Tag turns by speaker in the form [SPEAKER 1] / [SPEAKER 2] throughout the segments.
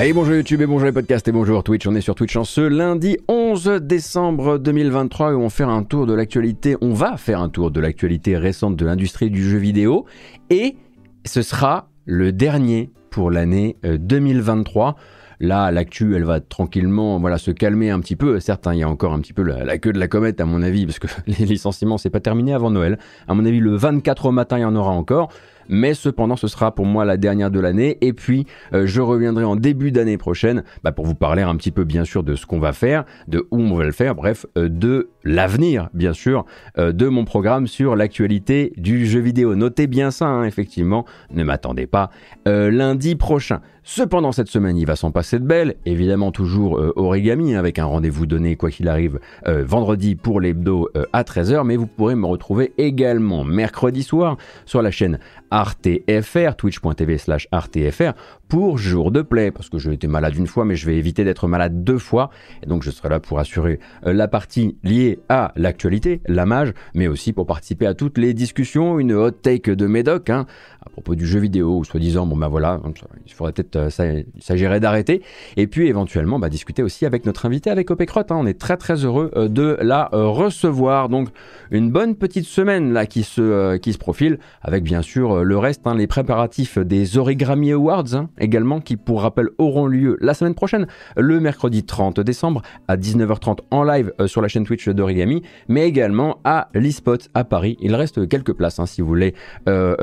[SPEAKER 1] Allez, bonjour YouTube et bonjour les podcasts et bonjour Twitch. On est sur Twitch en ce lundi 11 décembre 2023 où on un tour de l'actualité. On va faire un tour de l'actualité récente de l'industrie du jeu vidéo et ce sera le dernier pour l'année 2023. Euh, Là, l'actu, elle va tranquillement, se calmer un petit peu. Certes, hein, il y a encore un petit peu la, queue de la comète, à mon avis, parce que les licenciements, c'est pas terminé avant Noël. À mon avis, le 24 au matin, il y en aura encore mais cependant ce sera pour moi la dernière de l'année. Et puis euh, je reviendrai en début d'année prochaine bah, pour vous parler un petit peu bien sûr de ce qu'on va faire, de où on va le faire, bref, euh, de l'avenir bien sûr euh, de mon programme sur l'actualité du jeu vidéo. Notez bien ça, hein, effectivement, ne m'attendez pas lundi prochain. Cependant, cette semaine, il va s'en passer de belle. Évidemment, toujours origami, avec un rendez-vous donné, quoi qu'il arrive, vendredi pour l'hebdo à 13h. Mais vous pourrez me retrouver également mercredi soir sur la chaîne RTFR, twitch.tv slash RTFR, pour jour de play, parce que j'ai été malade une fois, mais je vais éviter d'être malade deux fois, et donc je serai là pour assurer euh, la partie liée à l'actualité, la mage, mais aussi pour participer à toutes les discussions, une hot take de Médoc, hein, à propos du jeu vidéo, ou soi-disant, bon ben voilà, il faudrait peut-être, euh, il s'agirait d'arrêter, et puis éventuellement bah, discuter aussi avec notre invité, avec Opecrot, hein, on est très très heureux euh, de la recevoir, donc une bonne petite semaine là qui se, qui se profile, avec bien sûr le reste, hein, les préparatifs des Origami Awards, hein, également, qui pour rappel auront lieu la semaine prochaine, le mercredi 30 décembre à 19h30 en live euh, sur la chaîne Twitch d'Origami, mais également à l'eSpot à Paris. Il reste quelques places hein, si vous voulez euh,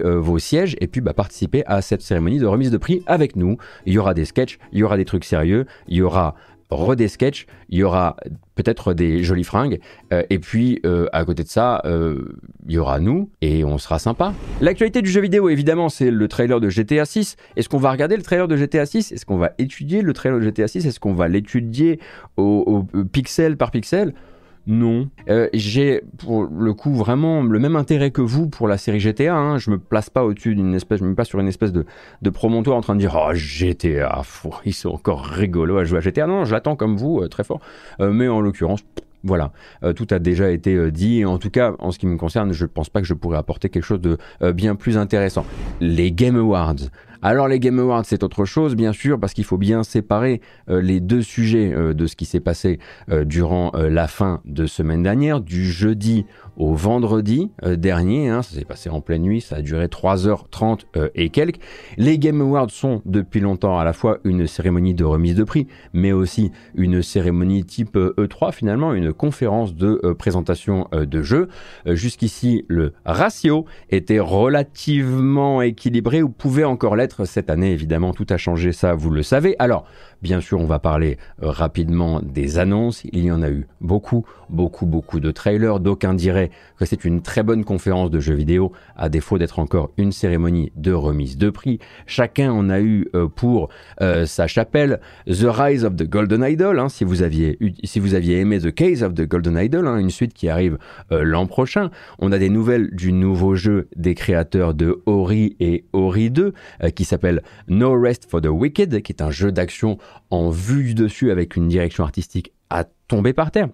[SPEAKER 1] euh, vos sièges et puis bah, participer à cette cérémonie de remise de prix avec nous. Il y aura des sketchs, il y aura des trucs sérieux, il y aura re des sketchs, il y aura peut-être des jolies fringues, euh, et puis euh, à côté de ça, il y aura nous, et on sera sympa. L'actualité du jeu vidéo, évidemment, c'est le trailer de GTA 6. Est-ce qu'on va regarder le trailer de GTA 6 Est-ce qu'on va étudier le trailer de GTA 6 Est-ce qu'on va l'étudier au, pixel par pixel? Non. Euh, j'ai pour le coup vraiment le même intérêt que vous pour la série GTA. Hein. Je me place pas au-dessus d'une espèce, je me mets pas sur une espèce de, de promontoire en train de dire oh GTA, ils sont encore rigolos à jouer à GTA. Non, je l'attends comme vous euh, très fort. Euh, mais en l'occurrence, voilà, tout a déjà été dit. En tout cas, en ce qui me concerne, je ne pense pas que je pourrais apporter quelque chose de bien plus intéressant. Les Game Awards. Alors les Game Awards, c'est autre chose, bien sûr, parce qu'il faut bien séparer euh, les deux sujets euh, de ce qui s'est passé euh, durant la fin de semaine dernière, du jeudi au vendredi dernier. Hein, ça s'est passé en pleine nuit, ça a duré 3h30 et quelques. Les Game Awards sont depuis longtemps à la fois une cérémonie de remise de prix, mais aussi une cérémonie type E3 e finalement, une conférence de présentation de jeux. Jusqu'ici, le ratio était relativement équilibré ou pouvait encore l'être cette année, évidemment, tout a changé, ça, vous le savez. Alors, Bien sûr, on va parler euh, rapidement des annonces. Il y en a eu beaucoup, beaucoup, beaucoup de trailers. D'aucuns diraient que c'est une très bonne conférence de jeux vidéo, à défaut d'être encore une cérémonie de remise de prix. Chacun en a eu euh, pour euh, sa chapelle. The Rise of the Golden Idol, hein, si, vous aviez, aimé The Case of the Golden Idol, hein, une suite qui arrive l'an prochain. On a des nouvelles du nouveau jeu des créateurs de Ori et Ori 2, qui s'appelle No Rest for the Wicked, qui est un jeu d'action en vue du dessus avec une direction artistique à tomber par terre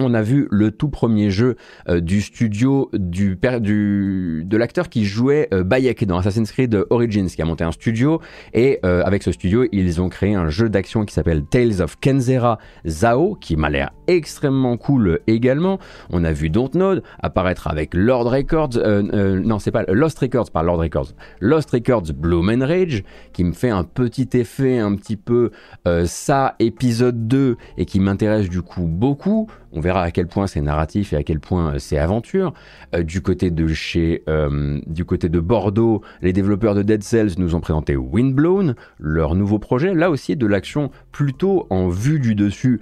[SPEAKER 1] on a vu le tout premier jeu euh, du studio de l'acteur qui jouait euh, Bayek dans Assassin's Creed Origins, qui a monté un studio et euh, avec ce studio ils ont créé un jeu d'action qui s'appelle Tales of Kenzera Zao, qui m'a l'air extrêmement cool également. On a vu Dontnod apparaître avec Lord Records, non c'est pas Lost Records par Lord Records, Lost Records Bloom and Rage, qui me fait un petit effet un petit peu ça épisode 2 et qui m'intéresse du coup beaucoup. On verra à quel point c'est narratif et à quel point euh, c'est aventure. Euh, du côté de chez, euh, du côté de Bordeaux, les développeurs de Dead Cells nous ont présenté Windblown, leur nouveau projet. Là aussi, de l'action plutôt en vue du dessus,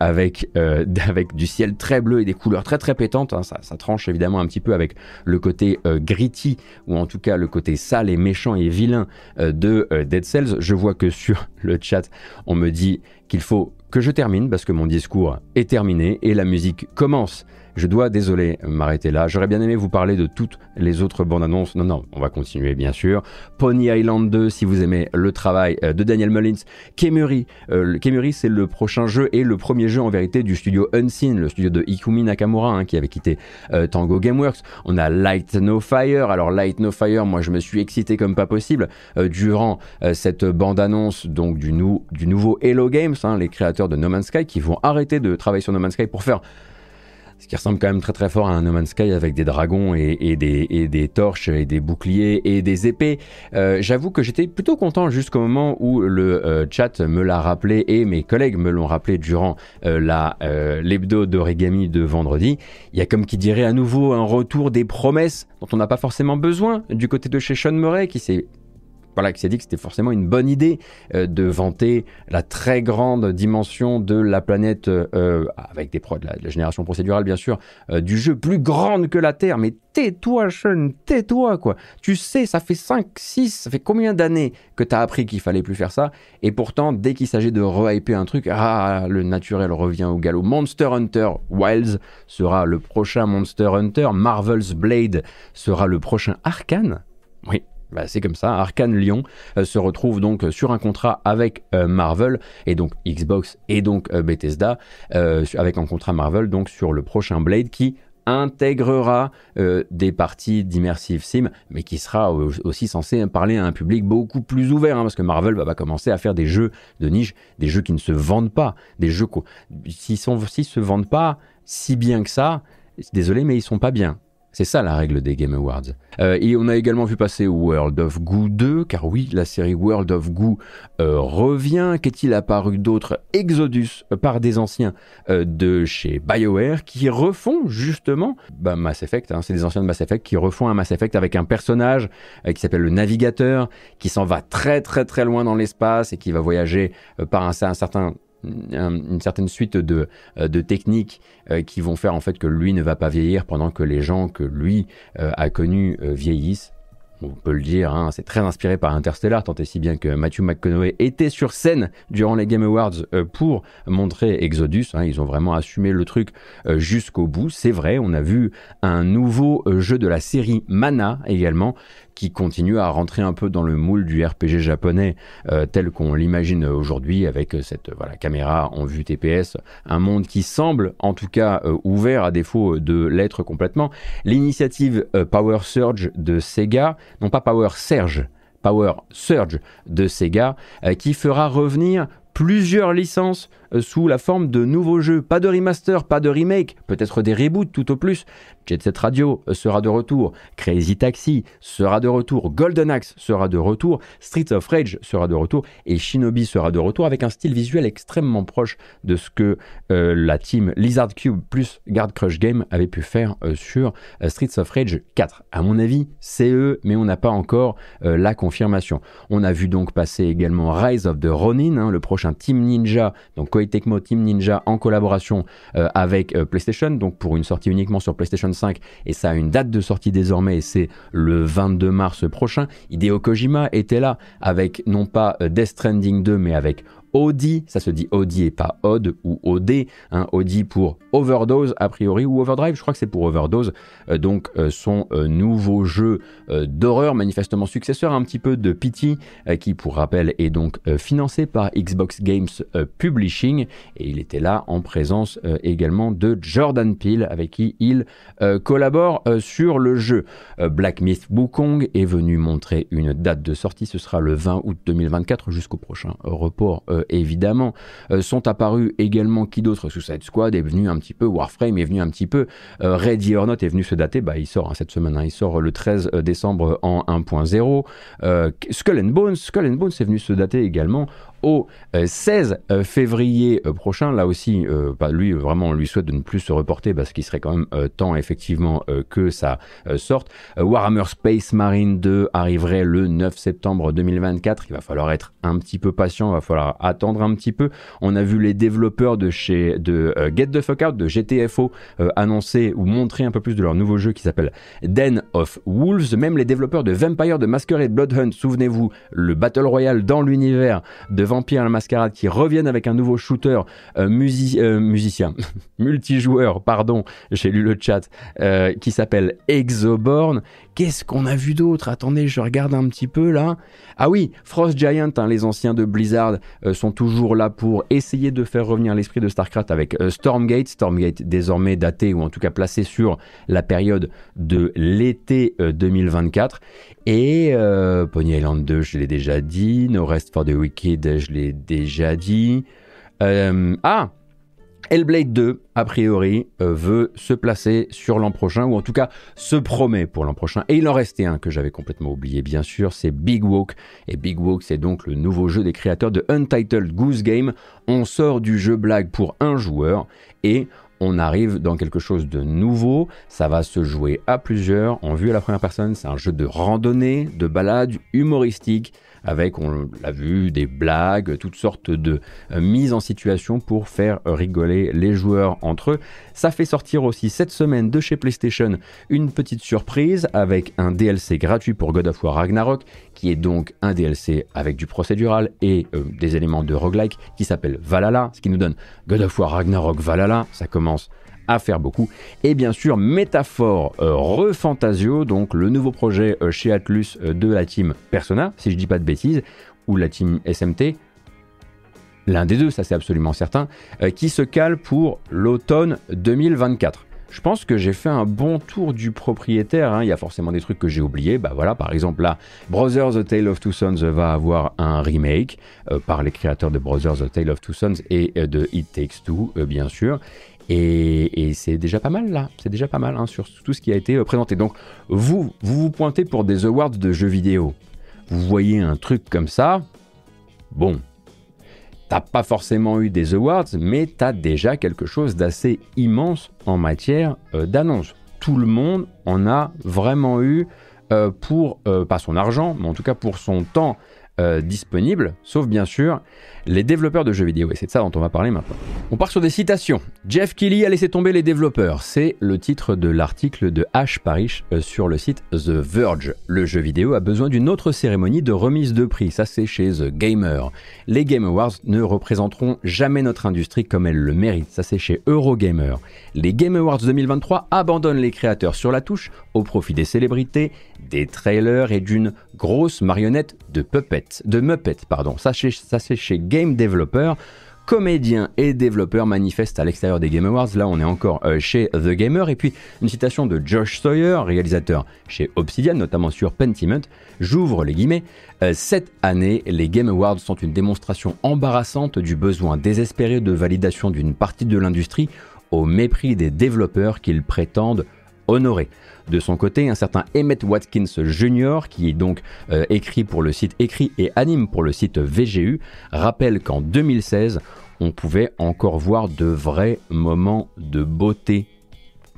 [SPEAKER 1] avec avec du ciel très bleu et des couleurs très très pétantes. Hein. Ça, ça, tranche évidemment un petit peu avec le côté gritty ou en tout cas le côté sale et méchant et vilain de Dead Cells. Je vois que sur le chat, on me dit qu'il faut que je termine parce que mon discours est terminé et la musique commence. Je dois, désolé, m'arrêter là. J'aurais bien aimé vous parler de toutes les autres bandes annonces. Non, non, on va continuer, bien sûr. Pony Island 2, si vous aimez le travail euh, de Daniel Mullins. Kemuri. Euh, c'est le prochain jeu et le premier jeu en vérité du studio Unseen, le studio de Ikumi Nakamura, hein, qui avait quitté euh, Tango Gameworks. On a Light No Fire. Alors, Light No Fire, moi, je me suis excité comme pas possible durant cette bande-annonce donc du, du nouveau Hello Games, hein, les créateurs de No Man's Sky, qui vont arrêter de travailler sur No Man's Sky pour faire ce qui ressemble quand même très très fort à un No Man's Sky avec des dragons et, des, torches et des boucliers et des épées. Euh, j'avoue que j'étais plutôt content jusqu'au moment où le euh, chat me l'a rappelé et mes collègues me l'ont rappelé durant euh, la l'hebdo d'origami de vendredi. Il y a comme qui dirait à nouveau un retour des promesses dont on n'a pas forcément besoin du côté de chez Sean Murray qui s'est voilà, qui s'est dit que c'était forcément une bonne idée euh, de vanter la très grande dimension de la planète, euh, avec des pro de la, génération procédurale bien sûr, euh, du jeu plus grande que la Terre. Mais tais-toi, Sean, tais-toi, quoi. Tu sais, ça fait 5, 6, ça fait combien d'années que tu as appris qu'il fallait plus faire ça? Et pourtant, dès qu'il s'agit de rehyper un truc, ah, le naturel revient au galop. Monster Hunter Wilds sera le prochain Monster Hunter. Marvel's Blade sera le prochain Arkane. Bah, c'est comme ça. Arkane Lyon euh, se retrouve donc sur un contrat avec euh, Marvel et donc Xbox et donc euh, Bethesda avec un contrat Marvel donc sur le prochain Blade qui intégrera des parties d'immersive sim, mais qui sera aussi censé parler à un public beaucoup plus ouvert, hein, parce que Marvel va, commencer à faire des jeux de niche, des jeux qui ne se vendent pas, des jeux qui ne se vendent pas si bien que ça, désolé, mais ils sont pas bien. C'est ça la règle des Game Awards. Euh, et on a également vu passer World of Goo 2, car oui, la série World of Goo euh, revient. Qu'est-il apparu d'autre? Exodus euh, par des anciens de chez BioWare qui refont justement bah, Mass Effect. Hein, c'est des anciens de Mass Effect qui refont un Mass Effect avec un personnage qui s'appelle le Navigateur, qui s'en va très très très loin dans l'espace et qui va voyager par un certain une certaine suite de, euh, techniques euh, qui vont faire en fait que lui ne va pas vieillir pendant que les gens que lui euh, a connus vieillissent. On peut le dire, hein, c'est très inspiré par Interstellar, tant et si bien que Matthew McConaughey était sur scène durant les Game Awards pour montrer Exodus. Hein. ils ont vraiment assumé le truc jusqu'au bout. C'est vrai, on a vu un nouveau jeu de la série Mana également, qui continue à rentrer un peu dans le moule du RPG japonais euh, tel qu'on l'imagine aujourd'hui avec cette voilà, caméra en vue TPS, un monde qui semble en tout cas euh, ouvert à défaut de l'être complètement. L'initiative euh, Power Surge de Sega, non pas Power Surge, Power Surge de Sega, qui fera revenir plusieurs licences euh, sous la forme de nouveaux jeux. Pas de remaster, pas de remake, peut-être des reboots tout au plus. Jet Set Radio euh, sera de retour, Crazy Taxi sera de retour, Golden Axe sera de retour, Streets of Rage sera de retour et Shinobi sera de retour avec un style visuel extrêmement proche de ce que euh, la team Lizard Cube plus Guard Crush Game avait pu faire sur Streets of Rage 4. À mon avis, c'est eux, mais on n'a pas encore la confirmation. On a vu donc passer également Rise of the Ronin, hein, le prochain Team Ninja, donc Koei Tecmo Team Ninja en collaboration euh, avec euh, PlayStation, donc pour une sortie uniquement sur PlayStation 5, et ça a une date de sortie désormais, et c'est le 22 mars prochain. Hideo Kojima était là avec non pas euh, Death Stranding 2, mais avec Audi, ça se dit Audi et pas Odd ou OD, hein, Audi pour Overdose a priori ou Overdrive, je crois que c'est pour Overdose, euh, donc euh, son euh, nouveau jeu d'horreur manifestement successeur un petit peu de Pity qui pour rappel est donc financé par Xbox Games Publishing. Et il était là en présence également de Jordan Peele avec qui il collabore sur le jeu. Black Myth Wukong est venu montrer une date de sortie, ce sera le 20 août 2024 jusqu'au prochain report évidemment. Euh, sont apparus également qui d'autre Suicide Squad est venu un petit peu, Warframe est venu un petit peu, euh, Ready or Not est venu se dater, bah, il sort hein, cette semaine, hein. il sort le 13 décembre en 1.0. Skull and Bones, Skull and Bones est venu se dater également au 16 euh, euh, février euh, prochain. Là aussi, bah, lui, vraiment, on lui souhaite de ne plus se reporter parce qu'il serait quand même temps, effectivement, que ça sorte. Warhammer Space Marine 2 arriverait le 9 septembre 2024. Il va falloir être un petit peu patient, il va falloir attendre un petit peu. On a vu les développeurs de chez de Get the Fuck Out, de GTFO, annoncer ou montrer un peu plus de leur nouveau jeu qui s'appelle Den of Wolves. Même les développeurs de Vampire, de Masquerade Bloodhunt, souvenez-vous, le Battle Royale dans l'univers de Vampire la Mascarade qui reviennent avec un nouveau shooter musicien, multijoueur, pardon, j'ai lu le chat, qui s'appelle Exoborn. Qu'est-ce qu'on a vu d'autre? Attendez, je regarde un petit peu là. Ah oui, Frost Giant, hein, les anciens de Blizzard sont toujours là pour essayer de faire revenir l'esprit de StarCraft avec Stormgate. Stormgate désormais daté ou en tout cas placé sur la période de l'été 2024. Et euh, Pony Island 2, je l'ai déjà dit. No Rest for the Wicked, je l'ai déjà dit. Euh, ah Hellblade 2, a priori, euh, veut se placer sur l'an prochain, ou en tout cas se promet pour l'an prochain. Et il en restait un que j'avais complètement oublié, bien sûr, c'est Big Walk. Et Big Walk, c'est donc le nouveau jeu des créateurs de Untitled Goose Game. On sort du jeu blague pour un joueur et on arrive dans quelque chose de nouveau. Ça va se jouer à plusieurs, en vue à la première personne. C'est un jeu de randonnée, de balade, humoristique avec, on l'a vu, des blagues, toutes sortes de euh, mises en situation pour faire rigoler les joueurs entre eux. Ça fait sortir aussi cette semaine de chez PlayStation une petite surprise avec un DLC gratuit pour God of War Ragnarok, qui est donc un DLC avec du procédural et euh, des éléments de roguelike qui s'appelle Valhalla, ce qui nous donne God of War Ragnarok Valhalla. Ça commence à faire beaucoup. Et bien sûr, Métaphore euh, Refantasio, donc le nouveau projet euh, chez Atlus euh, de la team Persona, si je dis pas de bêtises, ou la team SMT, l'un des deux, ça c'est absolument certain, qui se cale pour l'automne 2024. Je pense que j'ai fait un bon tour du propriétaire. Hein. Il y a forcément des trucs que j'ai oubliés. Bah voilà, par exemple là, Brothers The Tale of Two Sons va avoir un remake par les créateurs de Brothers The Tale of Two Sons et de It Takes Two, bien sûr. Et, c'est déjà pas mal là, c'est déjà pas mal hein, sur tout ce qui a été euh, présenté. Donc vous, vous vous pointez pour des awards de jeux vidéo. Vous voyez un truc comme ça, bon, t'as pas forcément eu des awards, mais t'as déjà quelque chose d'assez immense en matière euh, d'annonce. Tout le monde en a vraiment eu euh, pour, pas son argent, mais en tout cas pour son temps disponible, sauf bien sûr les développeurs de jeux vidéo. Et c'est de ça dont on va parler maintenant. On part sur des citations. Jeff Kelly a laissé tomber les développeurs. C'est le titre de l'article de Ash Parrish euh, sur le site The Verge. Le jeu vidéo a besoin d'une autre cérémonie de remise de prix. Ça, c'est chez The Gamer. Les Game Awards ne représenteront jamais notre industrie comme elle le mérite. Ça, c'est chez Eurogamer. Les Game Awards 2023 abandonnent les créateurs sur la touche au profit des célébrités, des trailers et d'une grosse marionnette de puppets, de Muppets, pardon. Ça, c'est chez Game Developer. Comédiens et développeurs manifestent à l'extérieur des Game Awards. Là, on est encore euh, chez The Gamer. Et puis, une citation de Josh Sawyer, réalisateur chez Obsidian, notamment sur Pentiment. J'ouvre les guillemets. Euh, cette année, les Game Awards sont une démonstration embarrassante du besoin désespéré de validation d'une partie de l'industrie au mépris des développeurs qu'ils prétendent honorer. De son côté, un certain Emmett Watkins Jr., qui est donc euh, écrit pour le site écrit et anime pour le site VGU, rappelle qu'en 2016, on pouvait encore voir de vrais moments de beauté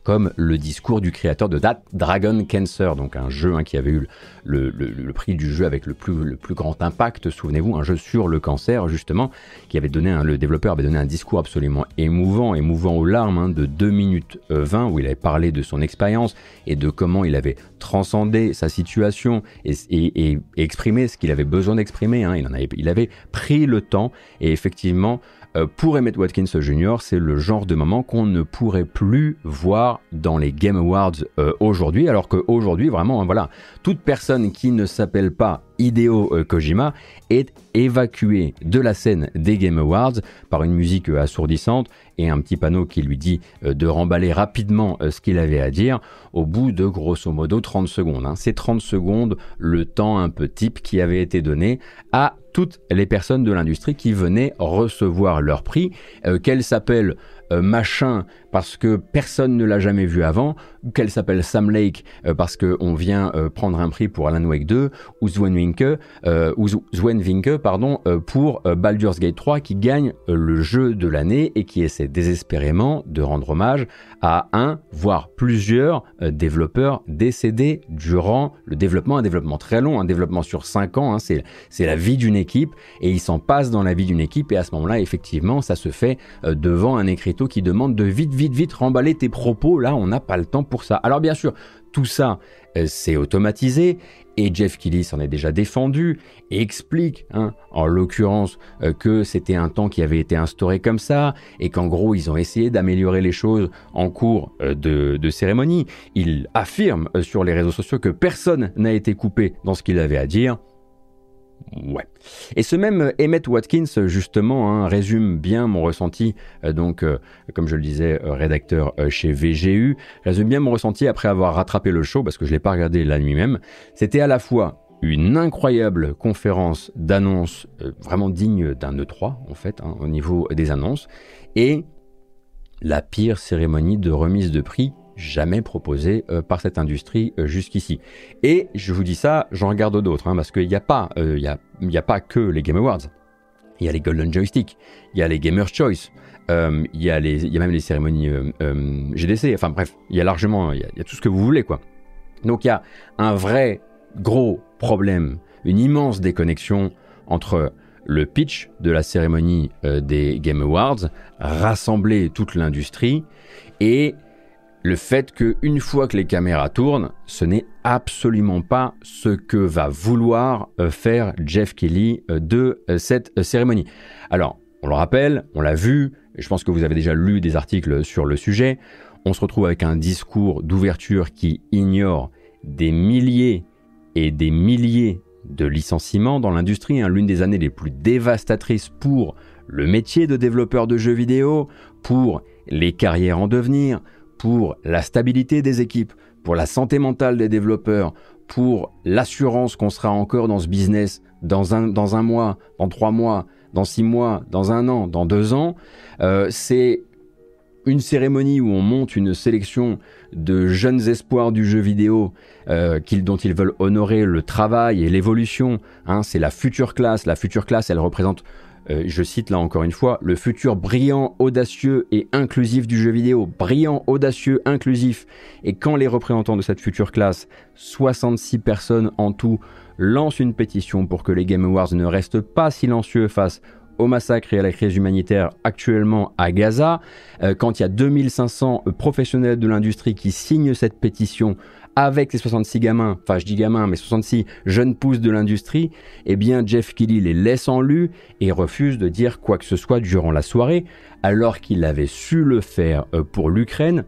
[SPEAKER 1] comme le discours du créateur de That Dragon Cancer, donc un jeu hein, qui avait eu le, prix du jeu avec le plus, le plus grand impact, souvenez-vous, un jeu sur le cancer justement, qui avait donné, un, le développeur avait donné un discours absolument émouvant, émouvant aux larmes, hein, de 2 minutes 20, où il avait parlé de son expérience et de comment il avait transcendé sa situation et, exprimé ce qu'il avait besoin d'exprimer. Hein. Il, avait, il avait pris le temps et effectivement euh, pour Emmett Watkins Jr., c'est le genre de moment qu'on ne pourrait plus voir dans les Game Awards euh, aujourd'hui, alors qu'aujourd'hui, vraiment, voilà, toute personne qui ne s'appelle pas Hideo euh, Kojima est évacué de la scène des Game Awards par une musique assourdissante et un petit panneau qui lui dit de remballer rapidement ce qu'il avait à dire au bout de grosso modo 30 secondes. Hein. C'est 30 secondes le temps un peu type qui avait été donné à toutes les personnes de l'industrie qui venaient recevoir leur prix, euh, qu'elles s'appellent euh, machin parce que personne ne l'a jamais vu avant, ou qu'elle s'appelle Sam Lake euh, parce qu'on vient prendre un prix pour Alan Wake 2, ou Sven Winke, ou Sven pardon, pour Baldur's Gate 3 qui gagne le jeu de l'année et qui essaie désespérément de rendre hommage à un, voire plusieurs développeurs décédés durant le développement, un développement très long, un développement sur 5 ans, hein, c'est la vie d'une équipe et il s'en passe dans la vie d'une équipe et à ce moment-là, effectivement, ça se fait devant un écriture Qui demande de vite, vite, vite remballer tes propos. Là, on n'a pas le temps pour ça. Alors bien sûr, tout ça, euh, c'est automatisé et Jeff Kelly s'en est déjà défendu et explique, hein, en l'occurrence, euh, que c'était un temps qui avait été instauré comme ça et qu'en gros ils ont essayé d'améliorer les choses en cours euh, de, cérémonie. Il affirme sur les réseaux sociaux que personne n'a été coupé dans ce qu'il avait à dire. Ouais. Et ce même Emmett Watkins, justement, hein, résume bien mon ressenti, donc, comme je le disais, rédacteur chez VGU, résume bien mon ressenti après avoir rattrapé le show, parce que je ne l'ai pas regardé la nuit même. C'était à la fois une incroyable conférence d'annonces euh, vraiment digne d'un E3 en fait hein, au niveau des annonces et la pire cérémonie de remise de prix jamais proposée euh, par cette industrie euh, jusqu'ici. Et je vous dis ça, j'en regarde d'autres hein, parce qu'il n'y a pas, il y a, pas que les Game Awards. Il y a les Golden Joystick, il y a les Gamers Choice, il y, y a même les cérémonies GDC. Enfin bref, il y a largement, il y a tout ce que vous voulez quoi. Donc il y a un vrai gros problème, une immense déconnexion entre le pitch de la cérémonie euh, des Game Awards, rassembler toute l'industrie, et le fait qu'une fois que les caméras tournent, ce n'est absolument pas ce que va vouloir euh, faire Jeff Kelly euh, de cette cérémonie. Alors, on le rappelle, on l'a vu, je pense que vous avez déjà lu des articles sur le sujet, on se retrouve avec un discours d'ouverture qui ignore des milliers et des milliers de licenciements dans l'industrie, hein, l'une des années les plus dévastatrices pour le métier de développeur de jeux vidéo, pour les carrières en devenir, pour la stabilité des équipes, pour la santé mentale des développeurs, pour l'assurance qu'on sera encore dans ce business dans un, mois, dans trois mois, dans six mois, dans un an, dans deux ans. Euh, c'est une cérémonie où on monte une sélection de jeunes espoirs du jeu vidéo euh, dont ils veulent honorer le travail et l'évolution. Hein, c'est la future classe. La future classe, elle représente, euh, je cite là encore une fois, le futur brillant, audacieux et inclusif du jeu vidéo. Brillant, audacieux, inclusif. Et quand les représentants de cette future classe, 66 personnes en tout, lancent une pétition pour que les Game Awards ne restent pas silencieux face au massacre et à la crise humanitaire actuellement à Gaza, euh, quand il y a 2500 professionnels de l'industrie qui signent cette pétition avec les 66 gamins, enfin je dis gamins, mais 66 jeunes pousses de l'industrie, eh bien Jeff Kelly les laisse en lu et refuse de dire quoi que ce soit durant la soirée, alors qu'il avait su le faire euh, pour l'Ukraine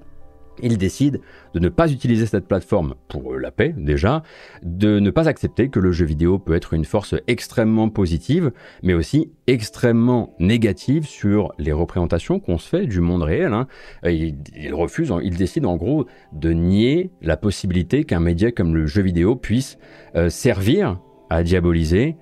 [SPEAKER 1] il décide de ne pas utiliser cette plateforme pour la paix déjà, de ne pas accepter que le jeu vidéo peut être une force extrêmement positive, mais aussi extrêmement négative sur les représentations qu'on se fait du monde réel. Hein. Il décide en gros de nier la possibilité qu'un média comme le jeu vidéo puisse euh, servir à diaboliser,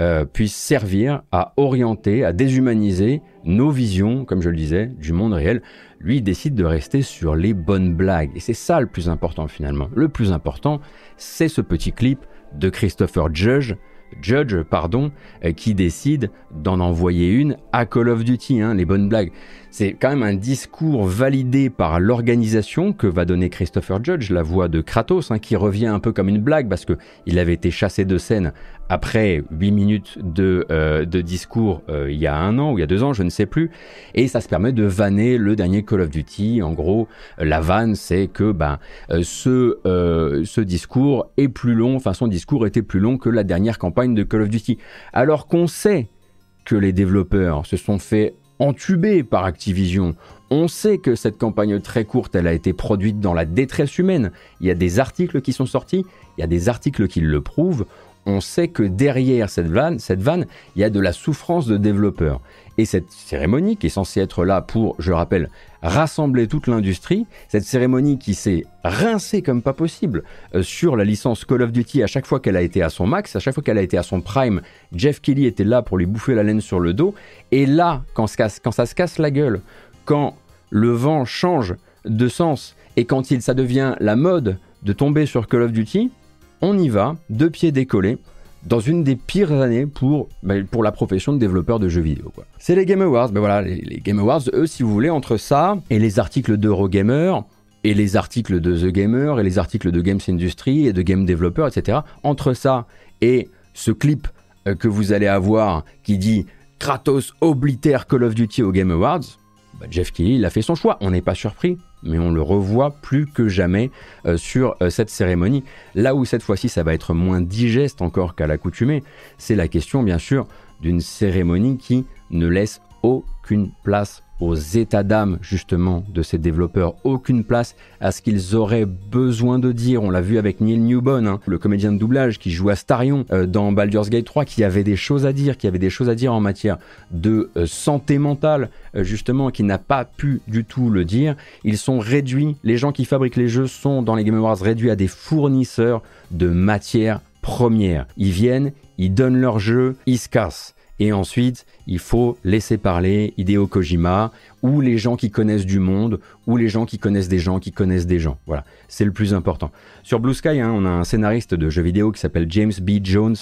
[SPEAKER 1] euh, puisse servir à orienter, à déshumaniser nos visions, comme je le disais, du monde réel. Lui, décide de rester sur les bonnes blagues. Et c'est ça le plus important finalement. Le plus important, c'est ce petit clip de Christopher Judge, Judge, pardon, euh, qui décide d'en envoyer une à Call of Duty, hein, les bonnes blagues. C'est quand même un discours validé par l'organisation que va donner Christopher Judge, la voix de Kratos, hein, qui revient un peu comme une blague parce qu'il avait été chassé de scène après 8 minutes de, euh, discours euh, il y a un an ou il y a deux ans, je ne sais plus, et ça se permet de vanner le dernier Call of Duty. En gros, la vanne, c'est que ben, euh, ce, ce discours est plus long, enfin son discours était plus long que la dernière campagne de Call of Duty. Alors qu'on sait que les développeurs se sont fait entuber par Activision. On sait que cette campagne très courte, elle a été produite dans la détresse humaine. Il y a des articles qui sont sortis, il y a des articles qui le prouvent on sait que derrière cette vanne, cette il y a de la souffrance de développeurs. Et cette cérémonie qui est censée être là pour, je le rappelle, rassembler toute l'industrie, cette cérémonie qui s'est rincée comme pas possible euh, sur la licence Call of Duty à chaque fois qu'elle a été à son max, à chaque fois qu'elle a été à son prime, Jeff Kelly était là pour lui bouffer la laine sur le dos. Et là, quand, quand ça se casse la gueule, quand le vent change de sens et quand il, ça devient la mode de tomber sur Call of Duty, on y va, deux pieds décollés, dans une des pires années pour, bah, la profession de développeur de jeux vidéo. C'est les Game Awards, ben voilà, les, Game Awards, eux, si vous voulez, entre ça et les articles d'Eurogamer, et les articles de The Gamer, et les articles de Games Industry, et de Game Developer, etc., entre ça et ce clip euh, que vous allez avoir qui dit Kratos oblitère Call of Duty aux Game Awards, bah, Jeff Kelly, a fait son choix. On n'est pas surpris, mais on le revoit plus que jamais euh, sur euh, cette cérémonie. Là où cette fois-ci, ça va être moins digeste encore qu'à l'accoutumée, c'est la question, bien sûr, d'une cérémonie qui ne laisse aucune place aux états d'âme justement de ces développeurs, aucune place à ce qu'ils auraient besoin de dire. On l'a vu avec Neil Newbon, hein, le comédien de doublage qui joue Astarion euh, dans Baldur's Gate 3, qui avait des choses à dire, qui avait des choses à dire en matière de euh, santé mentale, euh, justement, qui n'a pas pu du tout le dire. Ils sont réduits, les gens qui fabriquent les jeux sont dans les Game Awards réduits à des fournisseurs de matières premières. Ils viennent, ils donnent leur jeu, ils se cassent. Et ensuite, il faut laisser parler Hideo Kojima, ou les gens qui connaissent du monde, ou les gens qui connaissent des gens qui connaissent des gens. Voilà, c'est le plus important. Sur Blue Sky, hein, on a un scénariste de jeux vidéo qui s'appelle James B. Jones,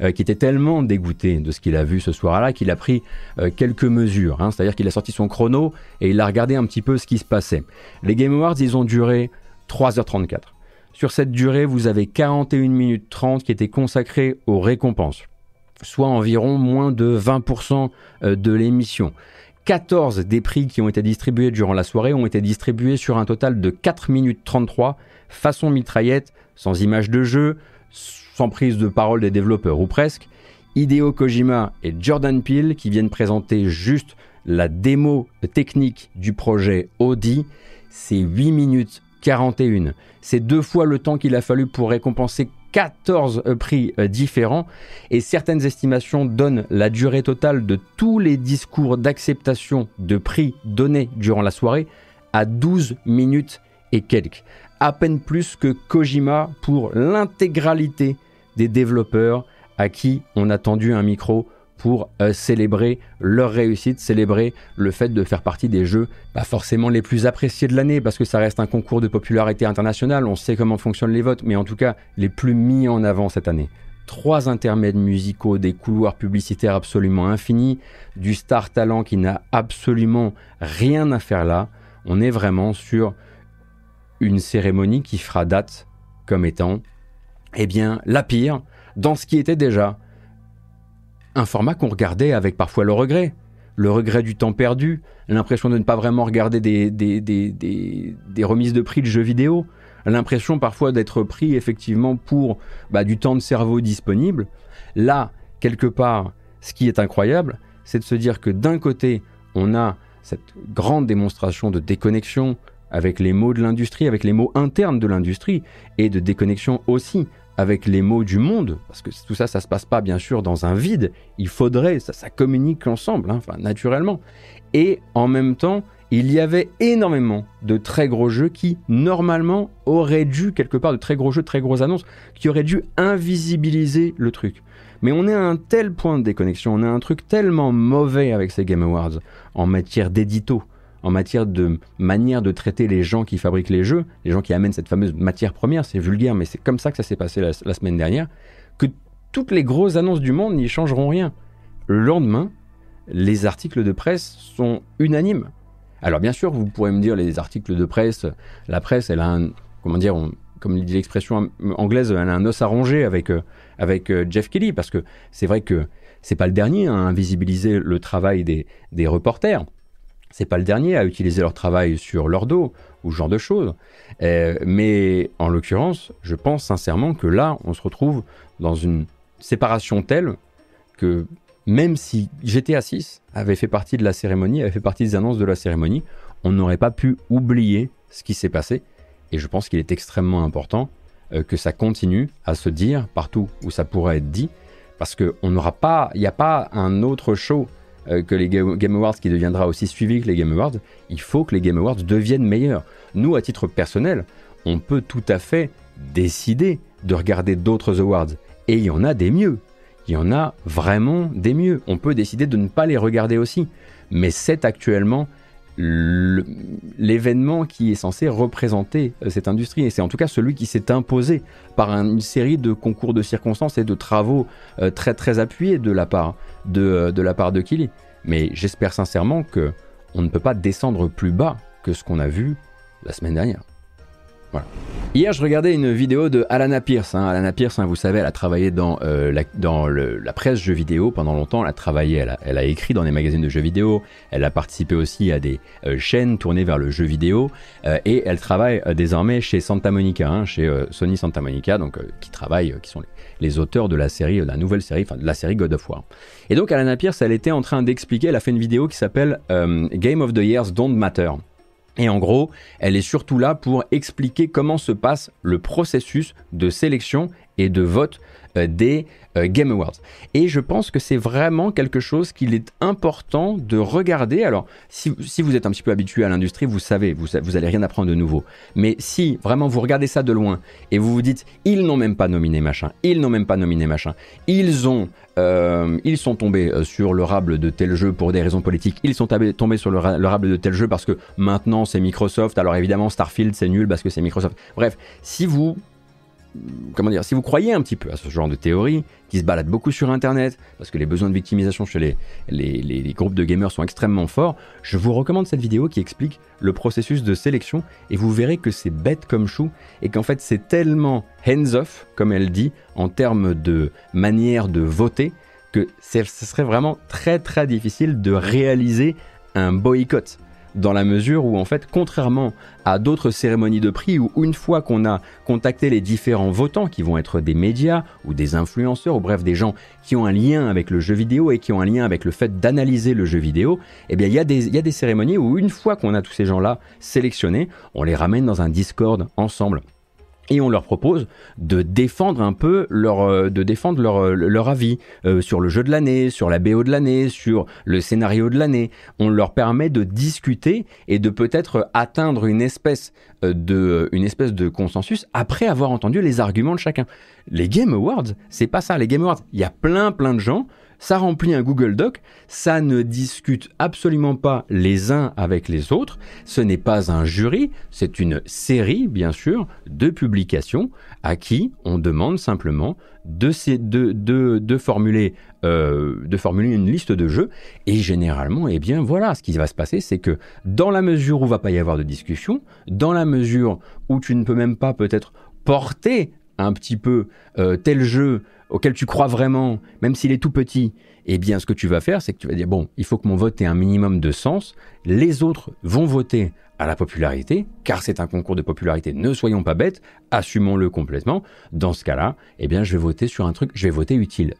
[SPEAKER 1] euh, qui était tellement dégoûté de ce qu'il a vu ce soir-là qu'il a pris euh, quelques mesures. Hein. C'est-à-dire qu'il a sorti son chrono et il a regardé un petit peu ce qui se passait. Les Game Awards, ils ont duré 3h34. Sur cette durée, vous avez 41 minutes 30 qui étaient consacrées aux récompenses soit environ moins de 20% euh, de l'émission. 14 des prix qui ont été distribués durant la soirée ont été distribués sur un total de 4 minutes 33, façon mitraillette, sans image de jeu, sans prise de parole des développeurs ou presque. Hideo Kojima et Jordan Peele qui viennent présenter juste la démo technique du projet Audi, c'est 8 minutes 41. C'est deux fois le temps qu'il a fallu pour récompenser 14 euh, prix euh, différents et certaines estimations donnent la durée totale de tous les discours d'acceptation de prix donnés durant la soirée à 12 minutes et quelques. À peine plus que Kojima pour l'intégralité des développeurs à qui on a tendu un micro pour euh, célébrer leur réussite, célébrer le fait de faire partie des jeux pas forcément les plus appréciés de l'année, parce que ça reste un concours de popularité internationale, on sait comment fonctionnent les votes, mais en tout cas les plus mis en avant cette année. Trois intermèdes musicaux, des couloirs publicitaires absolument infinis, du star talent qui n'a absolument rien à faire là. On est vraiment sur une cérémonie qui fera date comme étant, eh bien, la pire dans ce qui était déjà un format qu'on regardait avec parfois le regret. Le regret du temps perdu, l'impression de ne pas vraiment regarder des, remises de prix de jeux vidéo, l'impression parfois d'être pris effectivement pour bah, du temps de cerveau disponible. Là, quelque part, ce qui est incroyable, c'est de se dire que d'un côté, on a cette grande démonstration de déconnexion avec les mots de l'industrie, avec les mots internes de l'industrie, et de déconnexion aussi avec les mots du monde, parce que tout ça, ça se passe pas bien sûr dans un vide. Il faudrait, ça, ça communique ensemble, hein, enfin, naturellement. Et en même temps, il y avait énormément de très gros jeux qui, normalement, auraient dû, quelque part, de très gros jeux, de très grosses annonces, qui auraient dû invisibiliser le truc. Mais on est à un tel point de déconnexion, on a un truc tellement mauvais avec ces Game Awards en matière d'édito, en matière de manière de traiter les gens qui fabriquent les jeux, les gens qui amènent cette fameuse matière première, c'est vulgaire, mais c'est comme ça que ça s'est passé la, semaine dernière, que toutes les grosses annonces du monde n'y changeront rien. Le lendemain, les articles de presse sont unanimes. Alors bien sûr, vous pourrez me dire les articles de presse, la presse, elle a un, comment dire, comme dit l'expression anglaise, elle a un os à ronger avec, euh, avec euh, Jeff Kelly, parce que c'est vrai que c'est pas le dernier à invisibiliser le travail des, des reporters c'est pas le dernier à utiliser leur travail sur leur dos ou ce genre de choses. Euh, mais en l'occurrence, je pense sincèrement que là, on se retrouve dans une séparation telle que même si GTA 6 avait fait partie de la cérémonie, avait fait partie des annonces de la cérémonie, on n'aurait pas pu oublier ce qui s'est passé. Et je pense qu'il est extrêmement important euh, que ça continue à se dire partout où ça pourrait être dit, parce qu'on n'aura pas, il n'y a pas un autre show euh, que les Game Awards qui deviendra aussi suivi que les Game Awards, il faut que les Game Awards deviennent meilleurs. Nous, à titre personnel, on peut tout à fait décider de regarder d'autres awards. Et il y en a des mieux. Il y en a vraiment des mieux. On peut décider de ne pas les regarder aussi. Mais c'est actuellement l'événement qui est censé représenter euh, cette industrie. Et c'est en tout cas celui qui s'est imposé par une série de concours de circonstances et de travaux euh, très très appuyés de la part de, euh, de la part de Kili. Mais j'espère sincèrement que on ne peut pas descendre plus bas que ce qu'on a vu la semaine dernière. Voilà. Hier, je regardais une vidéo de Alana Pierce. Hein. Alana Pierce, hein, vous savez, elle a travaillé dans, euh, la, presse jeux vidéo pendant longtemps. Elle a elle a, écrit dans des magazines de jeux vidéo. Elle a participé aussi à des euh, chaînes tournées vers le jeu vidéo. Et elle travaille désormais chez Santa Monica, hein, chez Sony Santa Monica, donc qui travaille, qui sont les, les, auteurs de la série, la nouvelle série, enfin de la série God of War. Et donc Alana Pierce, elle était en train d'expliquer. Elle a fait une vidéo qui s'appelle Game of the Years Don't Matter. Et en gros, elle est surtout là pour expliquer comment se passe le processus de sélection et de vote euh, des euh, Game Awards. Et je pense que c'est vraiment quelque chose qu'il est important de regarder. Alors, si, vous êtes un petit peu habitué à l'industrie, vous savez, vous, vous allez rien apprendre de nouveau. Mais si vraiment vous regardez ça de loin et vous vous dites, ils n'ont même pas nominé machin, ils n'ont même pas nominé machin, ils ont, euh, ils sont tombés sur le rable de tel jeu pour des raisons politiques, ils sont tombés sur le, le rable de tel jeu parce que maintenant c'est Microsoft. Alors évidemment, Starfield c'est nul parce que c'est Microsoft. Bref, si vous comment dire, si vous croyez un petit peu à ce genre de théorie, qui se balade beaucoup sur Internet, parce que les besoins de victimisation chez les, les, groupes de gamers sont extrêmement forts, je vous recommande cette vidéo qui explique le processus de sélection, et vous verrez que c'est bête comme chou, et qu'en fait c'est tellement hands-off, comme elle dit, en termes de manière de voter, que ce serait vraiment très très difficile de réaliser un boycott dans la mesure où en fait, contrairement à d'autres cérémonies de prix où une fois qu'on a contacté les différents votants, qui vont être des médias ou des influenceurs, ou bref des gens qui ont un lien avec le jeu vidéo et qui ont un lien avec le fait d'analyser le jeu vidéo, eh bien il y, a des, y a des cérémonies où une fois qu'on a tous ces gens-là sélectionnés, on les ramène dans un Discord ensemble et on leur propose de défendre un peu leur, euh, de défendre leur, euh, leur avis euh, sur le jeu de l'année, sur la BO de l'année, sur le scénario de l'année. On leur permet de discuter et de peut-être atteindre une espèce de, une espèce de consensus après avoir entendu les arguments de chacun. Les Game Awards, c'est pas ça. Les Game Awards, il y a plein plein de gens ça remplit un Google Doc, ça ne discute absolument pas les uns avec les autres, ce n'est pas un jury, c'est une série, bien sûr, de publications à qui on demande simplement de, euh, formuler une liste de jeux. Et généralement, eh bien voilà, ce qui va se passer, c'est que dans la mesure où va pas y avoir de discussion, dans la mesure où tu ne peux même pas peut-être porter un petit peu euh, tel jeu auquel tu crois vraiment, même s'il est tout petit, eh bien ce que tu vas faire, c'est que tu vas dire, bon, il faut que mon vote ait un minimum de sens, les autres vont voter à la popularité, car c'est un concours de popularité, ne soyons pas bêtes, assumons-le complètement, dans ce cas-là, eh bien je vais voter sur un truc, je vais voter utile.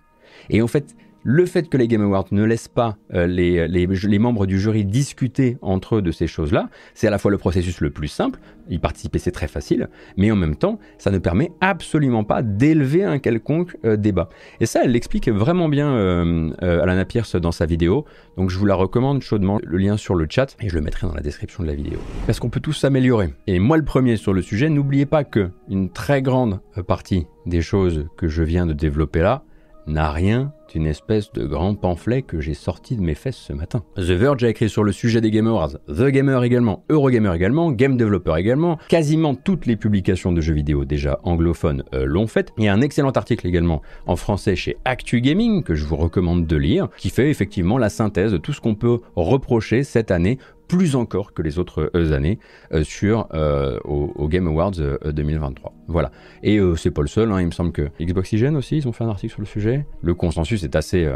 [SPEAKER 1] Et en fait, le fait que les Game Awards ne laissent pas euh, les, membres du jury discuter entre eux de ces choses-là, c'est à la fois le processus le plus simple, y participer c'est très facile, mais en même temps, ça ne permet absolument pas d'élever un quelconque euh, débat. Et ça, elle l'explique vraiment bien, euh, Alana Pierce, dans sa vidéo, donc je vous la recommande chaudement, le lien sur le chat, et je le mettrai dans la description de la vidéo. Parce qu'on peut tous s'améliorer. Et moi le premier sur le sujet, n'oubliez pas que une très grande partie des choses que je viens de développer là, n'a rien d'une espèce de grand pamphlet que j'ai sorti de mes fesses ce matin. The Verge a écrit sur le sujet des Game Awards, The Gamer également, Eurogamer également, Game Developer également, quasiment toutes les publications de jeux vidéo déjà anglophones euh, l'ont fait. Il y a un excellent article également en français chez Actu Gaming que je vous recommande de lire, qui fait effectivement la synthèse de tout ce qu'on peut reprocher cette année plus encore que les autres euh, années euh, sur euh, au, Game Awards 2023. Voilà. Et c'est pas le seul, hein, il me semble que Xboxygen aussi, ils ont fait un article sur le sujet. Le consensus est assez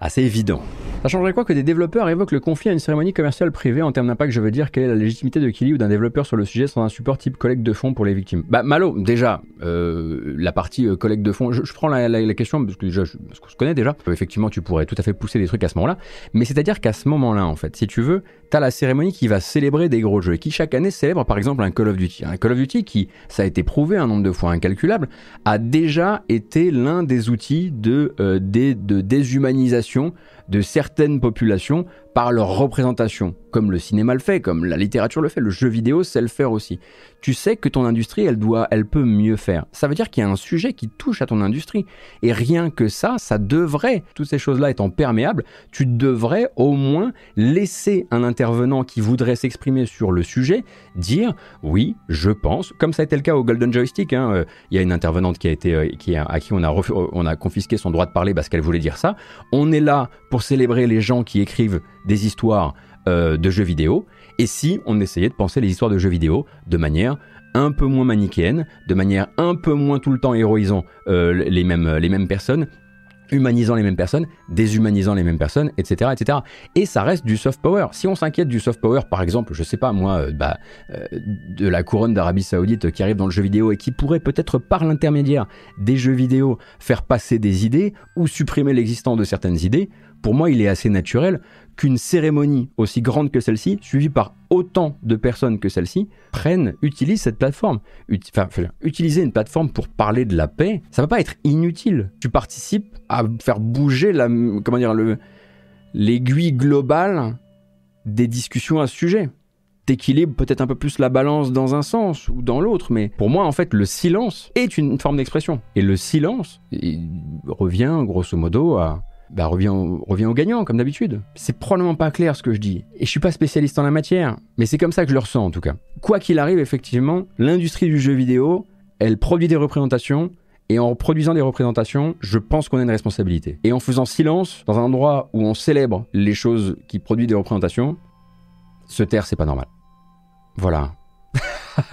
[SPEAKER 1] assez évident. Ça changerait quoi que des développeurs évoquent le conflit à une cérémonie commerciale privée En termes d'impact, je veux dire, quelle est la légitimité de Kili ou d'un développeur sur le sujet sans un support type collecte de fonds pour les victimes? Bah, Malo, déjà, euh, la partie euh, collecte de fonds, je, prends la, question parce que, je, parce qu'on se connaît déjà. effectivement, tu pourrais tout à fait pousser des trucs à ce moment-là. Mais c'est-à-dire qu'à ce moment-là, en fait, si tu veux, t'as la cérémonie qui va célébrer des gros jeux qui chaque année célèbre par exemple un Call of Duty. Un Call of Duty qui, ça a été prouvé un nombre de fois incalculable, a déjà été l'un des outils de, euh, de déshumanisation de certaines populations par leur représentation, comme le cinéma le fait, comme la littérature le fait, le jeu vidéo sait le faire aussi. Tu sais que ton industrie, elle doit, elle peut mieux faire. Ça veut dire qu'il y a un sujet qui touche à ton industrie. Et rien que ça, ça devrait, toutes ces choses-là étant perméables, tu devrais au moins laisser un intervenant qui voudrait s'exprimer sur le sujet dire oui, je pense, comme ça a été le cas au Golden Joystick. Hein, euh, il y a une intervenante qui a été, euh, qui à qui on a, on a confisqué son droit de parler parce qu'elle voulait dire ça. On est là pour célébrer les gens qui écrivent des histoires de jeux vidéo, et si on essayait de penser les histoires de jeux vidéo de manière un peu moins manichéenne, de manière un peu moins tout le temps héroïsant les, mêmes, les mêmes personnes, humanisant les mêmes personnes, déshumanisant les mêmes personnes, etc., etc. Et ça reste du soft power. Si on s'inquiète du soft power, par exemple, je sais pas moi, euh, bah, euh, de la couronne d'Arabie Saoudite qui arrive dans le jeu vidéo et qui pourrait peut-être par l'intermédiaire des jeux vidéo faire passer des idées ou supprimer l'existence de certaines idées, pour moi, il est assez naturel qu'une cérémonie aussi grande que celle-ci, suivie par autant de personnes que celle-ci, prenne, utilise cette plateforme. enfin, utiliser une plateforme pour parler de la paix, ça va pas être inutile. Tu participes à faire bouger la, comment dire, le, l'aiguille globale des discussions à ce sujet. T'équilibres peut-être un peu plus la balance dans un sens ou dans l'autre, mais pour moi, en fait, le silence est une forme d'expression. Et le silence revient, grosso modo, à bah, revient, au, gagnant, comme d'habitude. C'est probablement pas clair ce que je dis. Et je suis pas spécialiste en la matière, mais c'est comme ça que je le ressens en tout cas. Quoi qu'il arrive, effectivement, l'industrie du jeu vidéo, elle produit des représentations, et en produisant des représentations, je pense qu'on a une responsabilité. Et en faisant silence, dans un endroit où on célèbre les choses qui produisent des représentations, se taire, c'est pas normal. Voilà.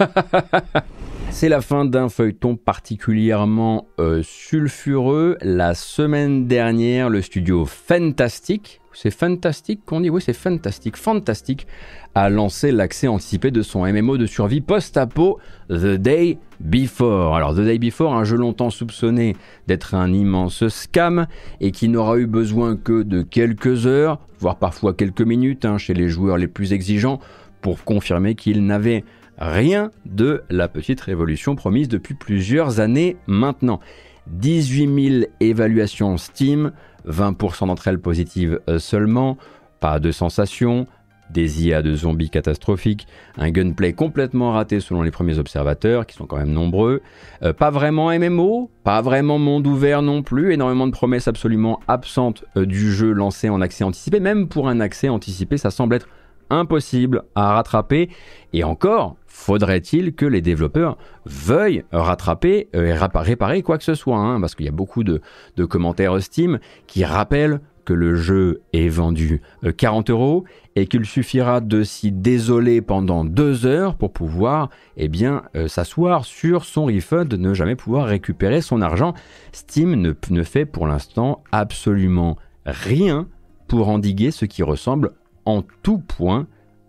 [SPEAKER 1] C'est la fin d'un feuilleton particulièrement euh, sulfureux. La semaine dernière, le studio Fantastic, c'est Fantastic qu'on dit, oui c'est Fantastic, Fantastic, a lancé l'accès anticipé de son MMO de survie post-apo The Day Before. Alors The Day Before, un jeu longtemps soupçonné d'être un immense scam et qui n'aura eu besoin que de quelques heures, voire parfois quelques minutes hein, chez les joueurs les plus exigeants pour confirmer qu'il n'avait Rien de la petite révolution promise depuis plusieurs années maintenant. 18 000 évaluations Steam, 20% d'entre elles positives euh, seulement, pas de sensation, des IA de zombies catastrophiques, un gunplay complètement raté selon les premiers observateurs, qui sont quand même nombreux, euh, pas vraiment MMO, pas vraiment monde ouvert non plus, énormément de promesses absolument absentes euh, du jeu lancé en accès anticipé, même pour un accès anticipé, ça semble être impossible à rattraper, et encore, faudrait-il que les développeurs veuillent rattraper euh, et réparer quoi que ce soit, hein, parce qu'il y a beaucoup de, commentaires Steam qui rappellent que le jeu est vendu 40 euh, euros et qu'il suffira de s'y désoler pendant deux heures pour pouvoir eh bien euh, s'asseoir sur son refund, ne jamais pouvoir récupérer son argent. Steam ne, ne fait pour l'instant absolument rien pour endiguer ce qui ressemble en tout point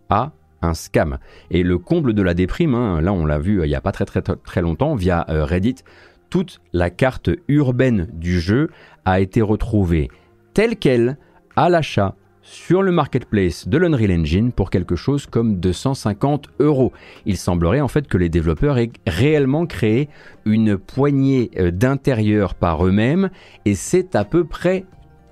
[SPEAKER 1] à un scam. Et le comble de la déprime, hein, là on l'a vu euh, il n'y a pas très très très longtemps via euh, Reddit, toute la carte urbaine du jeu a été retrouvée telle qu'elle à l'achat sur le marketplace de l'Unreal Engine pour quelque chose comme 250 euros. Il semblerait en fait que les développeurs aient réellement créé une poignée euh, d'intérieur par eux-mêmes et c'est à peu près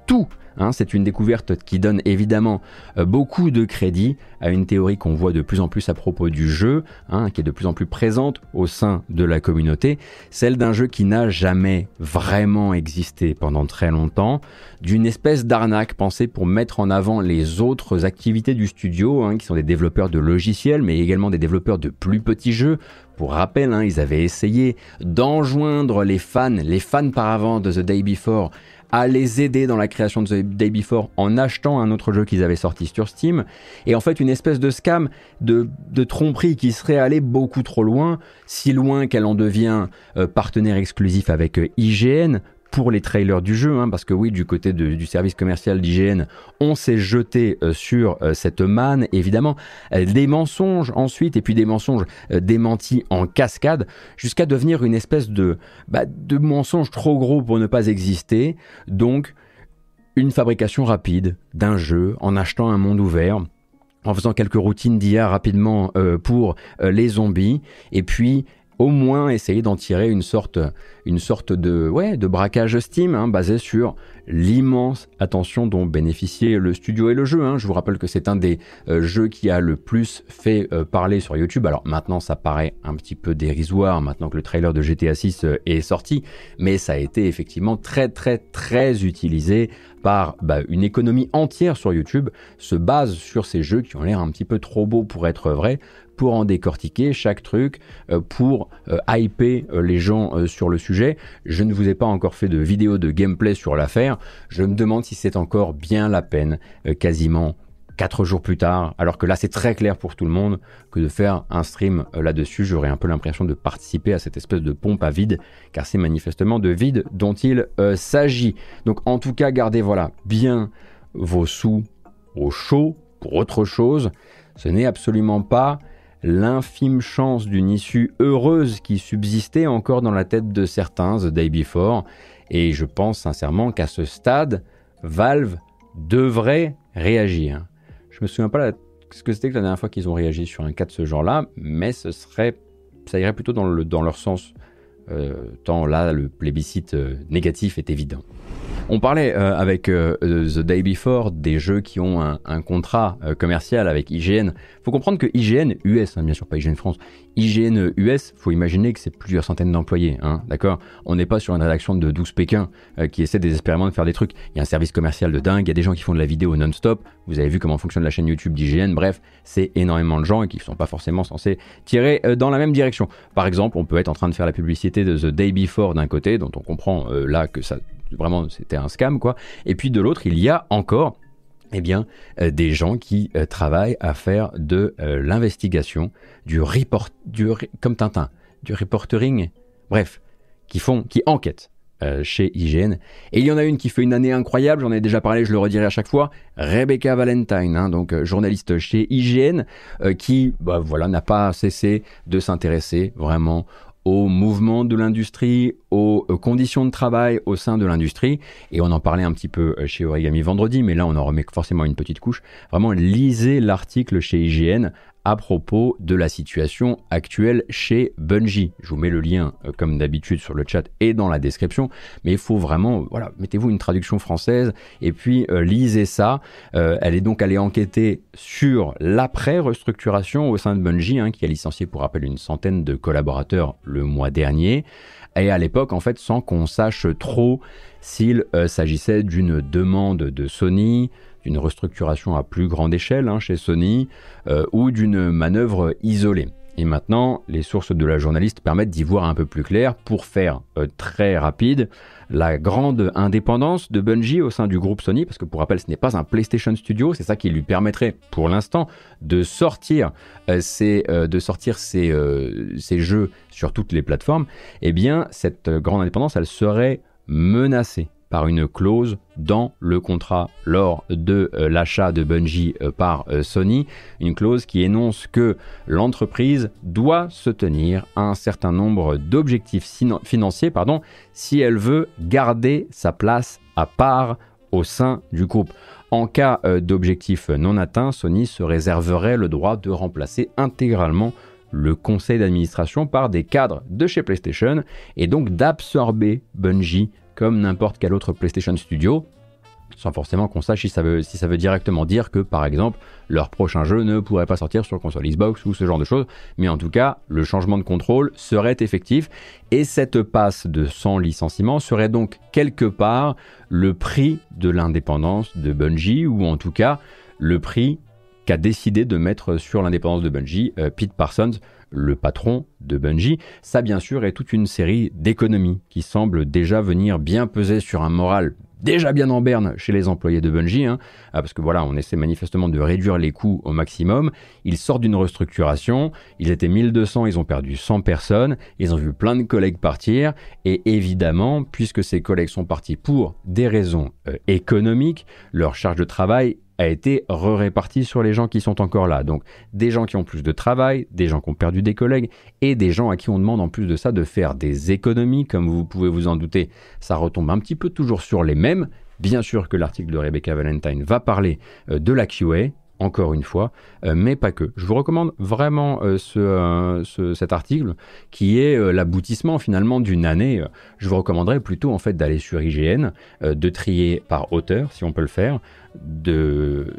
[SPEAKER 1] tout. Hein, c'est une découverte qui donne évidemment euh, beaucoup de crédit à une théorie qu'on voit de plus en plus à propos du jeu, hein, qui est de plus en plus présente au sein de la communauté, celle d'un jeu qui n'a jamais vraiment existé pendant très longtemps, d'une espèce d'arnaque pensée pour mettre en avant les autres activités du studio, hein, qui sont des développeurs de logiciels, mais également des développeurs de plus petits jeux, pour rappel, ils avaient essayé d'enjoindre les fans, les fans par avant de The Day Before, à les aider dans la création de The Day Before en achetant un autre jeu qu'ils avaient sorti sur Steam. Et en fait, une espèce de scam, de, tromperie qui serait allé beaucoup trop loin, si loin qu'elle en devient euh, partenaire exclusif avec euh, IGN pour les trailers du jeu, hein, parce que oui, du côté du service commercial d'IGN, on s'est jeté euh, sur cette manne, évidemment, des mensonges ensuite, et puis des mensonges démentis en cascade, jusqu'à devenir une espèce de, bah, de mensonge trop gros pour ne pas exister, donc une fabrication rapide d'un jeu en achetant un monde ouvert, en faisant quelques routines d'IA rapidement pour les zombies, et puis au moins essayer d'en tirer une sorte, de, ouais, de braquage Steam hein, basé sur l'immense attention dont bénéficiait le studio et le jeu. Hein. Je vous rappelle que c'est un des euh, jeux qui a le plus fait euh, parler sur YouTube. Alors maintenant ça paraît un petit peu dérisoire maintenant que le trailer de GTA 6 euh, est sorti, mais ça a été effectivement très très très utilisé par bah, une économie entière sur YouTube se base sur ces jeux qui ont l'air un petit peu trop beaux pour être vrais pour en décortiquer chaque truc, euh, pour euh, hyper euh, les gens sur le sujet. Je ne vous ai pas encore fait de vidéo de gameplay sur l'affaire. Je me demande si c'est encore bien la peine, quasiment quatre jours plus tard, alors que là c'est très clair pour tout le monde que de faire un stream là-dessus, j'aurais un peu l'impression de participer à cette espèce de pompe à vide, car c'est manifestement de vide dont il s'agit. Donc en tout cas, gardez voilà bien vos sous au chaud pour autre chose. Ce n'est absolument pas l'infime chance d'une issue heureuse qui subsistait encore dans la tête de certains The Day Before, et je pense sincèrement qu'à ce stade, Valve devrait réagir. Je me souviens pas ce que c'était que la dernière fois qu'ils ont réagi sur un cas de ce genre-là, mais ce serait, ça irait plutôt dans, le, dans leur sens, euh, tant là le plébiscite euh, négatif est évident. On parlait euh, avec The Day Before des jeux qui ont un, contrat commercial avec IGN. Faut comprendre que IGN US, hein, bien sûr pas IGN France, IGN US, faut imaginer que c'est plusieurs centaines d'employés, hein, d'accord? On n'est pas sur une rédaction de 12 Pékin qui essaie désespérément de faire des trucs. Il y a un service commercial de dingue, il y a des gens qui font de la vidéo non-stop. Vous avez vu comment fonctionne la chaîne YouTube d'IGN. Bref, c'est énormément de gens et qui ne sont pas forcément censés tirer dans la même direction. Par exemple, on peut être en train de faire la publicité de The Day Before d'un côté, dont on comprend là que ça vraiment c'était un scam quoi. Et puis de l'autre, il y a encore eh bien, euh, des gens qui euh, travaillent à faire de euh, l'investigation, du report, du, comme Tintin, du reportering, bref, qui font, qui enquêtent chez IGN. Et il y en a une qui fait une année incroyable, j'en ai déjà parlé, je le redirai à chaque fois, Rebecca Valentine, hein, donc journaliste chez IGN, qui, bah, voilà, n'a pas cessé de s'intéresser vraiment au mouvement de l'industrie, aux conditions de travail au sein de l'industrie. Et on en parlait un petit peu euh, chez Origami vendredi, mais là on en remet forcément une petite couche. Vraiment, lisez l'article chez IGN à propos de la situation actuelle chez Bungie. Je vous mets le lien, euh, comme d'habitude, sur le chat et dans la description. Mais il faut vraiment, voilà, mettez-vous une traduction française et puis euh, lisez ça. Euh, elle est donc allée enquêter sur l'après-restructuration au sein de Bungie, hein, qui a licencié, pour rappel, une centaine de collaborateurs le mois dernier. Et à l'époque, en fait, sans qu'on sache trop s'il s'agissait d'une demande de Sony, d'une restructuration à plus grande échelle hein, chez Sony euh, ou d'une manœuvre isolée. Et maintenant, les sources de la journaliste permettent d'y voir un peu plus clair pour faire euh, très rapide la grande indépendance de Bungie au sein du groupe Sony, parce que pour rappel, ce n'est pas un PlayStation Studio, c'est ça qui lui permettrait pour l'instant de sortir, euh, de sortir ses, jeux sur toutes les plateformes. Eh bien, cette grande indépendance, elle serait menacée par une clause dans le contrat lors de euh, l'achat de Bungie euh, par euh, Sony, une clause qui énonce que l'entreprise doit se tenir à un certain nombre d'objectifs financiers pardon, si elle veut garder sa place à part au sein du groupe. En cas d'objectif non atteint, Sony se réserverait le droit de remplacer intégralement le conseil d'administration par des cadres de chez PlayStation et donc d'absorber Bungie comme n'importe quel autre PlayStation Studio, sans forcément qu'on sache si ça, veut, directement dire que, par exemple, leur prochain jeu ne pourrait pas sortir sur console Xbox ou ce genre de choses, mais en tout cas, le changement de contrôle serait effectif, et cette passe de 100 licenciements serait donc quelque part le prix de l'indépendance de Bungie, ou en tout cas le prix qu'a décidé de mettre sur l'indépendance de Bungie euh, Pete Parsons, le patron de Bungie. Ça, bien sûr, est toute une série d'économies qui semblent déjà venir bien peser sur un moral déjà bien en berne chez les employés de Bungie, hein. ah, parce que voilà, on essaie manifestement de réduire les coûts au maximum. Ils sortent d'une restructuration, ils étaient 1200, ils ont perdu 100 personnes, ils ont vu plein de collègues partir, et évidemment, puisque ces collègues sont partis pour des raisons euh, économiques, leur charge de travail a été re-réparti sur les gens qui sont encore là. Donc des gens qui ont plus de travail, des gens qui ont perdu des collègues et des gens à qui on demande en plus de ça de faire des économies, comme vous pouvez vous en douter. Ça retombe un petit peu toujours sur les mêmes. Bien sûr que l'article de Rebecca Valentine va parler euh, de la QA, encore une fois, euh, mais pas que. Je vous recommande vraiment euh, ce, cet article qui est l'aboutissement finalement d'une année. Je vous recommanderais plutôt en fait d'aller sur IGN, de trier par auteur si on peut le faire, de,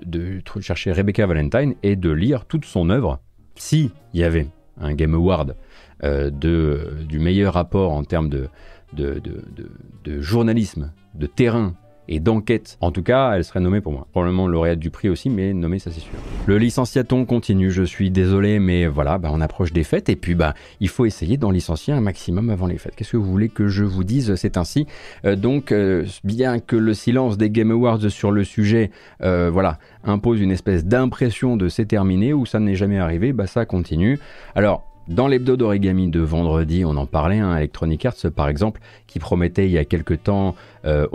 [SPEAKER 1] chercher Rebecca Valentine et de lire toute son œuvre. Si il y avait un Game Award euh, de, du meilleur rapport en termes de, de, journalisme, de terrain et d'enquête. En tout cas, elle serait nommée pour moi. Probablement lauréate du prix aussi, mais nommée, ça c'est sûr. Le licenciaton continue, je suis désolé, mais voilà, bah, on approche des fêtes et puis bah, il faut essayer d'en licencier un maximum avant les fêtes. Qu'est-ce que vous voulez que je vous dise? C'est ainsi. Euh, donc, euh, bien que le silence des Game Awards sur le sujet, euh, voilà, impose une espèce d'impression de c'est terminé ou ça n'est jamais arrivé, bah ça continue. Alors, dans l'hebdo d'origami de vendredi, on en parlait, hein, Electronic Arts par exemple, qui promettait il y a quelques temps euh,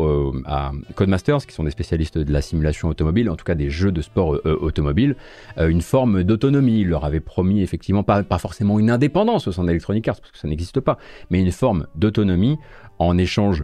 [SPEAKER 1] à Codemasters, qui sont des spécialistes de la simulation automobile, en tout cas des jeux de sport euh, automobile, euh, une forme d'autonomie. Il leur avait promis effectivement pas, pas forcément une indépendance au sein d'Electronic Arts, parce que ça n'existe pas, mais une forme d'autonomie en échange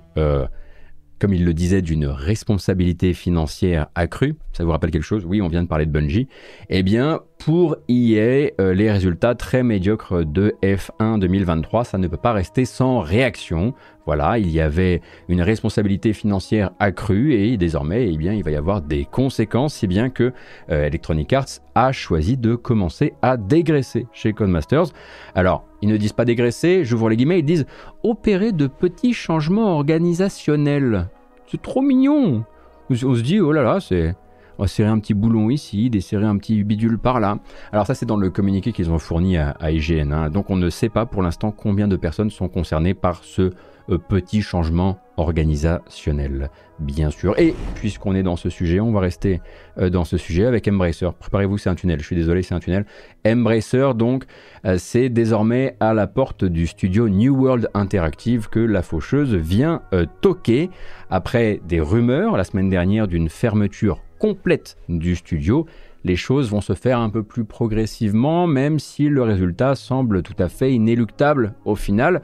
[SPEAKER 1] comme il le disait, d'une responsabilité financière accrue. Ça vous rappelle quelque chose? Oui, on vient de parler de Bungie. Eh bien, pour EA, euh, les résultats très médiocres de F1 2023, ça ne peut pas rester sans réaction. Voilà, il y avait une responsabilité financière accrue et désormais, eh bien, il va y avoir des conséquences, si bien que euh, Electronic Arts a choisi de commencer à dégraisser chez Codemasters. Alors, ils ne disent pas dégraisser, j'ouvre les guillemets, ils disent opérer de petits changements organisationnels. C'est trop mignon. On se dit, oh là là, c'est on va serrer un petit boulon ici, desserrer un petit bidule par là. Alors ça c'est dans le communiqué qu'ils ont fourni à, IGN. Hein. Donc on ne sait pas pour l'instant combien de personnes sont concernées par ce euh, petit changement organisationnel, bien sûr. Et puisqu'on est dans ce sujet, on va rester euh, dans ce sujet avec Embracer. Préparez-vous, c'est un tunnel. Je suis désolé, c'est un tunnel. Embracer, donc, euh, c'est désormais à la porte du studio New World Interactive que la faucheuse vient toquer après des rumeurs la semaine dernière d'une fermeture complète du studio, les choses vont se faire un peu plus progressivement, même si le résultat semble tout à fait inéluctable au final.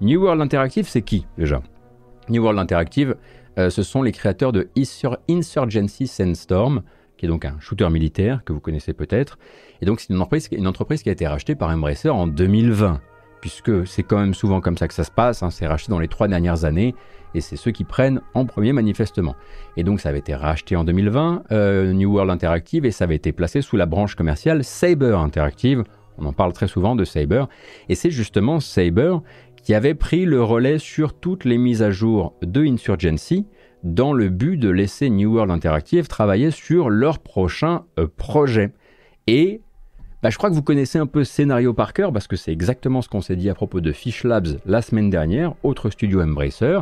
[SPEAKER 1] New World Interactive, c'est qui déjà? New World Interactive, euh, ce sont les créateurs de Insurgency Sandstorm, qui est donc un shooter militaire que vous connaissez peut-être. Et donc c'est une entreprise, une entreprise qui a été rachetée par Embracer en 2020, puisque c'est quand même souvent comme ça que ça se passe, hein. c'est racheté dans les trois dernières années, et c'est ceux qui prennent en premier manifestement. Et donc ça avait été racheté en 2020, euh, New World Interactive, et ça avait été placé sous la branche commerciale Saber Interactive. On en parle très souvent de Saber, et c'est justement Saber qui avait pris le relais sur toutes les mises à jour de Insurgency dans le but de laisser New World Interactive travailler sur leur prochain euh, projet. Et bah, je crois que vous connaissez un peu scénario par cœur parce que c'est exactement ce qu'on s'est dit à propos de Fish Labs la semaine dernière, autre studio Embracer.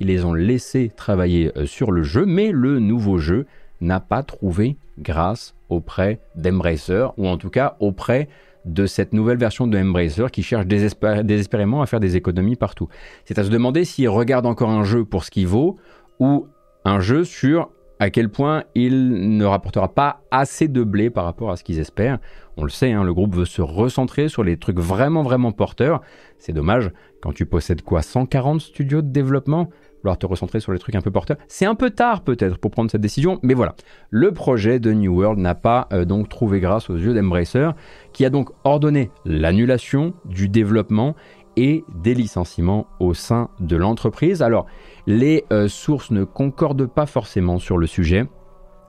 [SPEAKER 1] Ils les ont laissés travailler euh, sur le jeu, mais le nouveau jeu n'a pas trouvé grâce auprès d'Embracer, ou en tout cas auprès de cette nouvelle version de Embracer qui cherche désespérément à faire des économies partout. C'est à se demander s'ils regardent encore un jeu pour ce qu'il vaut, ou un jeu sur à quel point il ne rapportera pas assez de blé par rapport à ce qu'ils espèrent. On le sait, hein, le groupe veut se recentrer sur les trucs vraiment vraiment porteurs. C'est dommage, quand tu possèdes quoi 140 studios de développement? Te recentrer sur les trucs un peu porteurs. C'est un peu tard peut-être pour prendre cette décision, mais voilà. Le projet de New World n'a pas euh, donc trouvé grâce aux yeux d'Embracer, qui a donc ordonné l'annulation du développement et des licenciements au sein de l'entreprise. Alors, les euh, sources ne concordent pas forcément sur le sujet.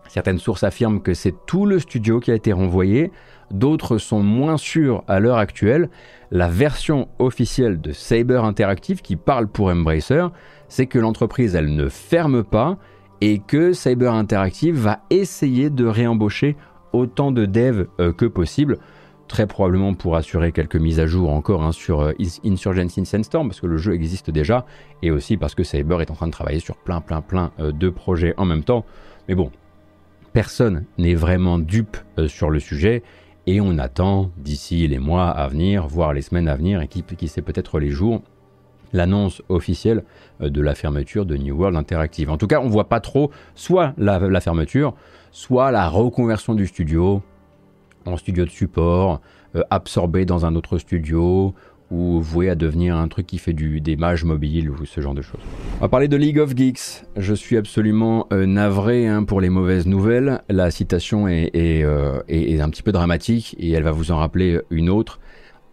[SPEAKER 1] Certaines sources affirment que c'est tout le studio qui a été renvoyé, d'autres sont moins sûrs à l'heure actuelle. La version officielle de Saber Interactive qui parle pour Embracer, c'est que l'entreprise elle ne ferme pas et que Saber Interactive va essayer de réembaucher autant de devs euh, que possible très probablement pour assurer quelques mises à jour encore hein, sur euh, Insurgency Sandstorm, parce que le jeu existe déjà, et aussi parce que Saber est en train de travailler sur plein plein plein euh, de projets en même temps. Mais bon, personne n'est vraiment dupe euh, sur le sujet, et on attend d'ici les mois à venir, voire les semaines à venir, et qui sait peut-être les jours, l'annonce officielle de la fermeture de New World Interactive. En tout cas, on voit pas trop soit la fermeture, soit la reconversion du studio, en studio de support, euh, absorbé dans un autre studio, ou voué à devenir un truc qui fait du, des mages mobiles ou ce genre de choses. On va parler de League of Geeks. Je suis absolument euh, navré hein, pour les mauvaises nouvelles. La citation euh, est, un petit peu dramatique et elle va vous en rappeler une autre.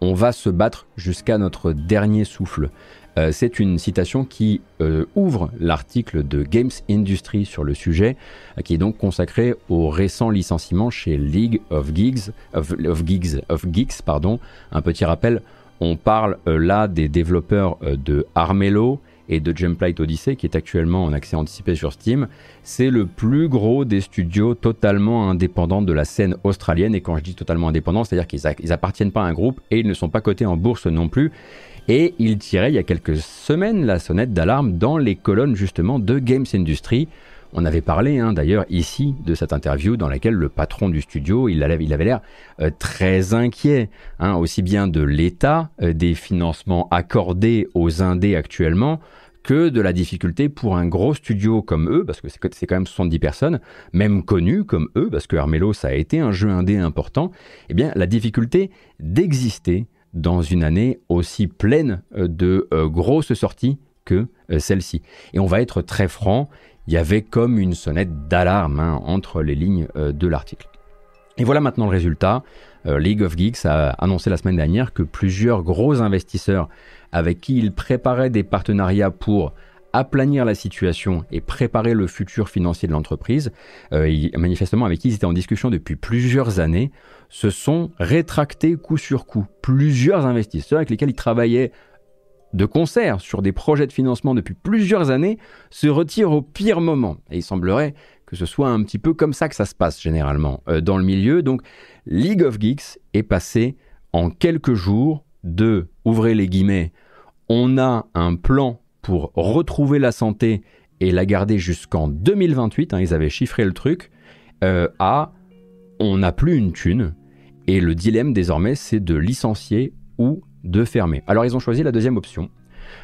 [SPEAKER 1] On va se battre jusqu'à notre dernier souffle. Euh, c'est une citation qui euh, ouvre l'article de Games Industry sur le sujet, euh, qui est donc consacré au récent licenciement chez League of Geeks, of, Geeks, pardon. Un petit rappel, on parle là des développeurs de Armello et de Gemplite Odyssey, qui est actuellement en accès anticipé sur Steam. C'est le plus gros des studios totalement indépendants de la scène australienne. Et quand je dis totalement indépendants, c'est-à-dire qu'ils n'appartiennent pas à un groupe et ils ne sont pas cotés en bourse non plus. Et ils tiraient il y a quelques semaines la sonnette d'alarme dans les colonnes justement de Games Industry. On avait parlé hein, d'ailleurs ici de cette interview dans laquelle le patron du studio, il, avait l'air euh, très inquiet, hein, aussi bien de l'état euh, des financements accordés aux indés actuellement que de la difficulté pour un gros studio comme eux, parce que c'est quand même 70 personnes, même connus comme eux, parce que Armello ça a été un jeu indé important, eh bien la difficulté d'exister dans une année aussi pleine euh, de grosses sorties que celle-ci. Et on va être très franc, il y avait comme une sonnette d'alarme hein, entre les lignes euh, de l'article. Et voilà maintenant le résultat. Euh, League of Geeks a annoncé la semaine dernière que plusieurs gros investisseurs avec qui il préparait des partenariats pour aplanir la situation et préparer le futur financier de l'entreprise, euh, manifestement avec qui ils étaient en discussion depuis plusieurs années, se sont rétractés coup sur coup. Plusieurs investisseurs avec lesquels ils travaillaient de concert sur des projets de financement depuis plusieurs années se retire au pire moment. Et il semblerait que ce soit un petit peu comme ça que ça se passe généralement euh, dans le milieu. Donc League of Geeks est passé en quelques jours de, ouvrez les guillemets, on a un plan pour retrouver la santé et la garder jusqu'en 2028, hein, ils avaient chiffré le truc, euh, à on n'a plus une thune. Et le dilemme désormais, c'est de licencier ou de fermer. Alors ils ont choisi la deuxième option.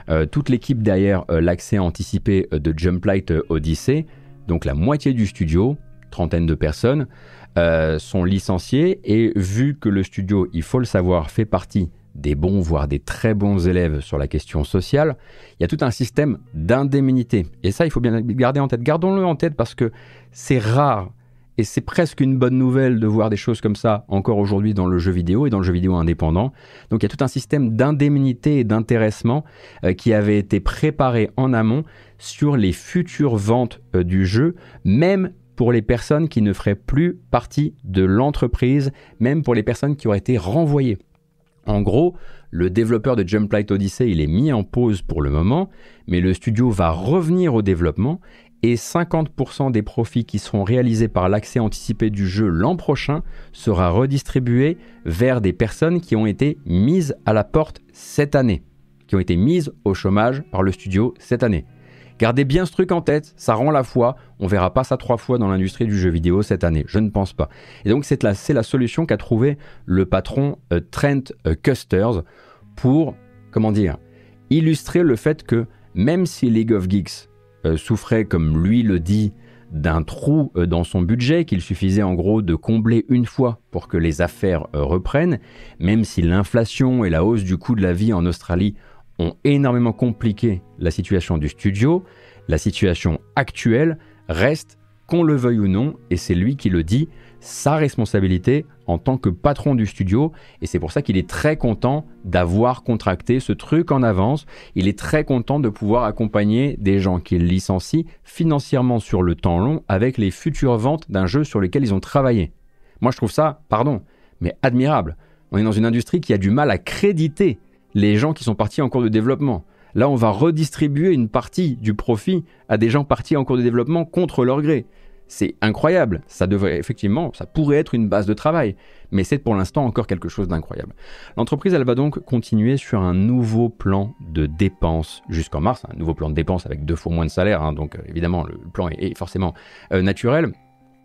[SPEAKER 1] Euh, toute l'équipe derrière euh, l'accès anticipé de Jumplight Odyssey, donc la moitié du studio, trentaine de personnes, sont licenciés et vu que le studio, il faut le savoir, fait partie des bons, voire des très bons élèves sur la question sociale, il y a tout un système d'indemnité. Et ça, il faut bien le garder en tête. Gardons-le en tête parce que c'est rare et c'est presque une bonne nouvelle de voir des choses comme ça encore aujourd'hui dans le jeu vidéo et dans le jeu vidéo indépendant. Donc il y a tout un système d'indemnité et d'intéressement euh, qui avait été préparé en amont sur les futures ventes euh, du jeu, même pour les personnes qui ne feraient plus partie de l'entreprise, même pour les personnes qui auraient été renvoyées. En gros, le développeur de Jumplight Odyssey, il est mis en pause pour le moment, mais le studio va revenir au développement et 50% des profits qui seront réalisés par l'accès anticipé du jeu l'an prochain sera redistribué vers des personnes qui ont été mises à la porte cette année, qui ont été mises au chômage par le studio cette année. Gardez bien ce truc en tête, ça rend la foi. On verra pas ça trois fois dans l'industrie du jeu vidéo cette année, je ne pense pas. Et donc c'est la, solution qu'a trouvé le patron euh, Trent euh, Custers pour, comment dire, illustrer le fait que même si League of Geeks euh, souffrait, comme lui le dit, d'un trou dans son budget qu'il suffisait en gros de combler une fois pour que les affaires reprennent, même si l'inflation et la hausse du coût de la vie en Australie ont énormément compliqué la situation du studio, la situation actuelle reste, qu'on le veuille ou non, et c'est lui qui le dit, sa responsabilité en tant que patron du studio et c'est pour ça qu'il est très content d'avoir contracté ce truc en avance. Il est très content de pouvoir accompagner des gens qu'il licencie financièrement sur le temps long avec les futures ventes d'un jeu sur lequel ils ont travaillé. Moi je trouve ça, pardon, mais admirable. On est dans une industrie qui a du mal à créditer les gens qui sont partis en cours de développement. Là, on va redistribuer une partie du profit à des gens partis en cours de développement contre leur gré. C'est incroyable. Ça devrait effectivement, ça pourrait être une base de travail, mais c'est pour l'instant encore quelque chose d'incroyable. L'entreprise, elle va donc continuer sur un nouveau plan de dépenses jusqu'en mars, un nouveau plan de dépenses avec deux fois moins de salaire, hein. donc euh, évidemment le plan est, forcément euh, naturel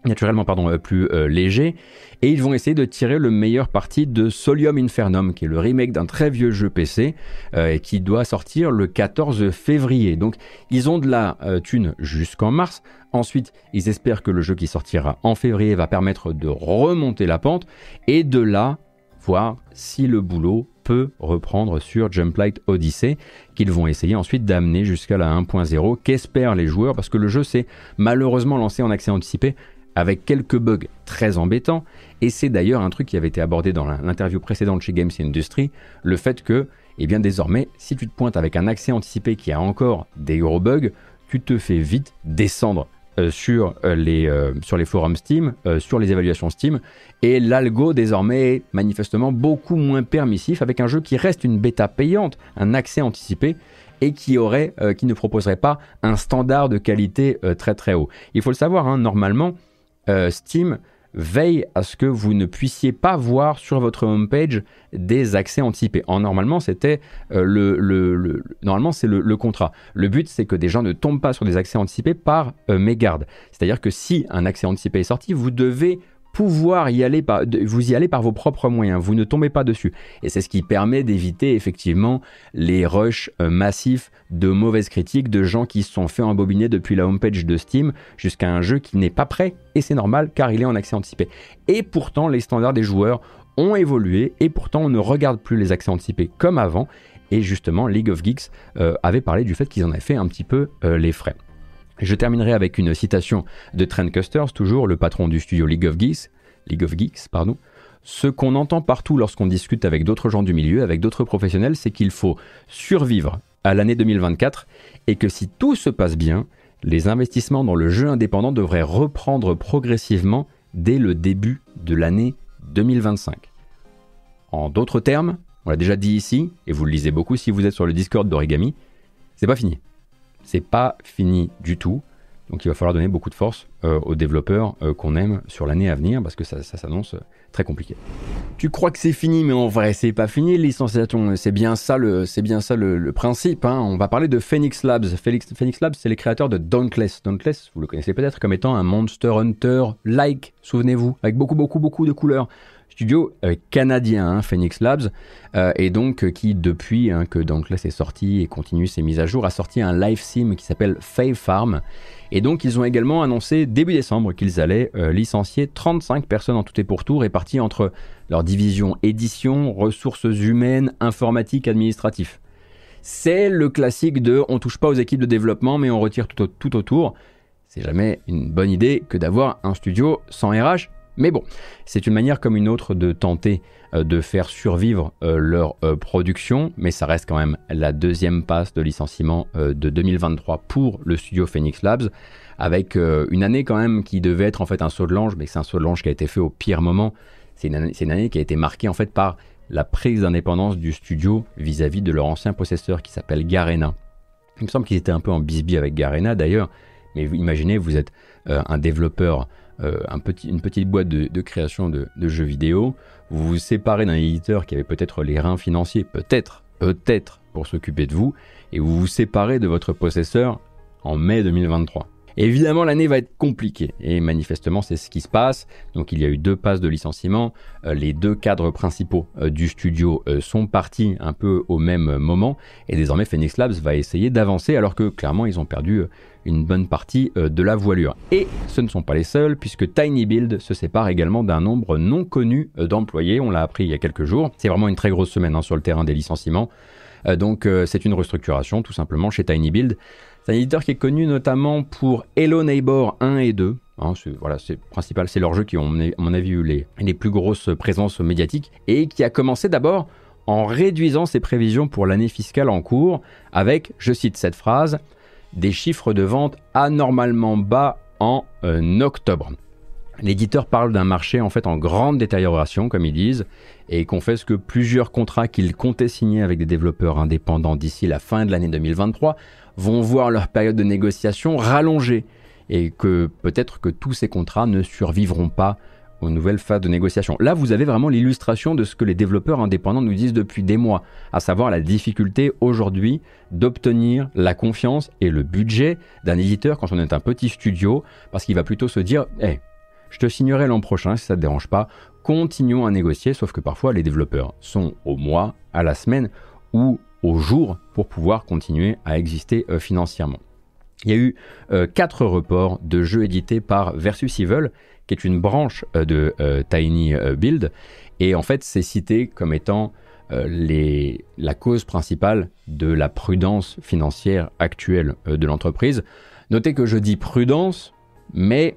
[SPEAKER 1] naturellement pardon, euh, plus euh, léger, et ils vont essayer de tirer le meilleur parti de Solium Infernum, qui est le remake d'un très vieux jeu PC, euh, et qui doit sortir le 14 février. Donc ils ont de la thune jusqu'en mars, ensuite ils espèrent que le jeu qui sortira en février va permettre de remonter la pente, et de là, voir si le boulot peut reprendre sur Jumplight Odyssey, qu'ils vont essayer ensuite d'amener jusqu'à la 1.0, qu'espèrent les joueurs, parce que le jeu s'est malheureusement lancé en accès anticipé avec quelques bugs très embêtants, et c'est d'ailleurs un truc qui avait été abordé dans l'interview précédente chez Games Industry, le fait que, eh bien désormais, si tu te pointes avec un accès anticipé qui a encore des gros bugs, tu te fais vite descendre euh, sur, euh, les, euh, sur les forums Steam, sur les évaluations Steam, et l'algo désormais est manifestement beaucoup moins permissif avec un jeu qui reste une bêta payante, un accès anticipé, et qui, aurait, qui ne proposerait pas un standard de qualité très très haut. Il faut le savoir, hein, normalement, Steam veille à ce que vous ne puissiez pas voir sur votre homepage des accès anticipés. En normalement, c'était euh, le, normalement c'est le, contrat. Le but, c'est que des gens ne tombent pas sur des accès anticipés par euh, mégarde. C'est-à-dire que si un accès anticipé est sorti, vous devez pouvoir y aller par, vous y allez par vos propres moyens, vous ne tombez pas dessus. Et c'est ce qui permet d'éviter effectivement les rushs euh, massifs de mauvaises critiques de gens qui se sont fait embobiner depuis la homepage de Steam jusqu'à un jeu qui n'est pas prêt, et c'est normal car il est en accès anticipé. Et pourtant, les standards des joueurs ont évolué, et pourtant on ne regarde plus les accès anticipés comme avant, et justement League of Geeks euh, avait parlé du fait qu'ils en avaient fait un petit peu euh, les frais. Je terminerai avec une citation de Trent Custers, toujours le patron du studio League of Geeks. League of Geeks, pardon. Ce qu'on entend partout lorsqu'on discute avec d'autres gens du milieu, avec d'autres professionnels, c'est qu'il faut survivre à l'année 2024 et que si tout se passe bien, les investissements dans le jeu indépendant devraient reprendre progressivement dès le début de l'année 2025. En d'autres termes, on l'a déjà dit ici, et vous le lisez beaucoup si vous êtes sur le Discord d'Origami, c'est pas fini c'est pas fini du tout. Donc il va falloir donner beaucoup de force euh, aux développeurs euh, qu'on aime sur l'année à venir parce que ça, s'annonce très compliqué. Tu crois que c'est fini, mais en vrai c'est pas fini. Licenciation, c'est bien ça le, c'est bien ça le, principe. Hein. On va parler de Phoenix Labs. Phoenix, Phoenix Labs, c'est les créateurs de Dauntless. Dauntless, vous le connaissez peut-être comme étant un Monster Hunter like, souvenez-vous, avec beaucoup beaucoup beaucoup de couleurs studio euh, canadien, hein, Phoenix Labs, euh, et donc euh, qui depuis hein, que Dauntless est sorti et continue ses mises à jour, a sorti un live sim qui s'appelle Fave Farm. Et donc ils ont également annoncé début décembre qu'ils allaient licencier 35 personnes en tout et pour tout, réparties entre leur division édition, ressources humaines, informatique, administratif. C'est le classique de on touche pas aux équipes de développement mais on retire tout, tout autour. C'est jamais une bonne idée que d'avoir un studio sans RH mais bon, c'est une manière comme une autre de tenter euh, de faire survivre euh, leur euh, production, mais ça reste quand même la deuxième passe de licenciement de 2023 pour le studio Phoenix Labs, avec une année quand même qui devait être en fait un saut de l'ange, mais c'est un saut de l'ange qui a été fait au pire moment. C'est une, année qui a été marquée en fait par la prise d'indépendance du studio vis-à-vis de leur ancien possesseur qui s'appelle Garena. Il me semble qu'ils étaient un peu en bisbille avec Garena d'ailleurs, mais imaginez, vous êtes un développeur euh, une petite boîte de, création de, jeux vidéo, vous vous séparez d'un éditeur qui avait peut-être les reins financiers, peut-être, peut-être pour s'occuper de vous, et vous vous séparez de votre possesseur en mai 2023. Évidemment, l'année va être compliquée et manifestement, c'est ce qui se passe. Donc, il y a eu deux passes de licenciement. Euh, les deux cadres principaux euh, du studio sont partis un peu au même moment et désormais, Phoenix Labs va essayer d'avancer alors que clairement, ils ont perdu une bonne partie euh, de la voilure. Et ce ne sont pas les seuls, puisque Tiny Build se sépare également d'un nombre non connu euh, d'employés, on l'a appris il y a quelques jours. C'est vraiment une très grosse semaine hein, sur le terrain des licenciements. Euh, donc c'est une restructuration tout simplement chez Tiny Build. C'est un éditeur qui est connu notamment pour Hello Neighbor 1 et 2. Hein, c'est, voilà, c'est principal, c'est leurs jeux qui ont, à mon avis, eu les, les plus grosses présences médiatiques et qui a commencé d'abord en réduisant ses prévisions pour l'année fiscale en cours avec, je cite cette phrase, des chiffres de vente anormalement bas en euh, octobre. L'éditeur parle d'un marché en fait en grande détérioration, comme ils disent, et confesse que plusieurs contrats qu'ils comptaient signer avec des développeurs indépendants d'ici la fin de l'année 2023 vont voir leur période de négociation rallongée, et que peut-être que tous ces contrats ne survivront pas aux nouvelles phases de négociation. Là, vous avez vraiment l'illustration de ce que les développeurs indépendants nous disent depuis des mois, à savoir la difficulté aujourd'hui d'obtenir la confiance et le budget d'un éditeur quand on est un petit studio, parce qu'il va plutôt se dire, hey, je te signerai l'an prochain si ça ne te dérange pas, continuons à négocier, sauf que parfois les développeurs sont au mois, à la semaine ou au jour pour pouvoir continuer à exister euh, financièrement. Il y a eu euh, quatre reports de jeux édités par Versus Evil, qui est une branche euh, de Tiny Build. Et en fait, c'est cité comme étant la cause principale de la prudence financière actuelle de l'entreprise. Notez que je dis prudence, mais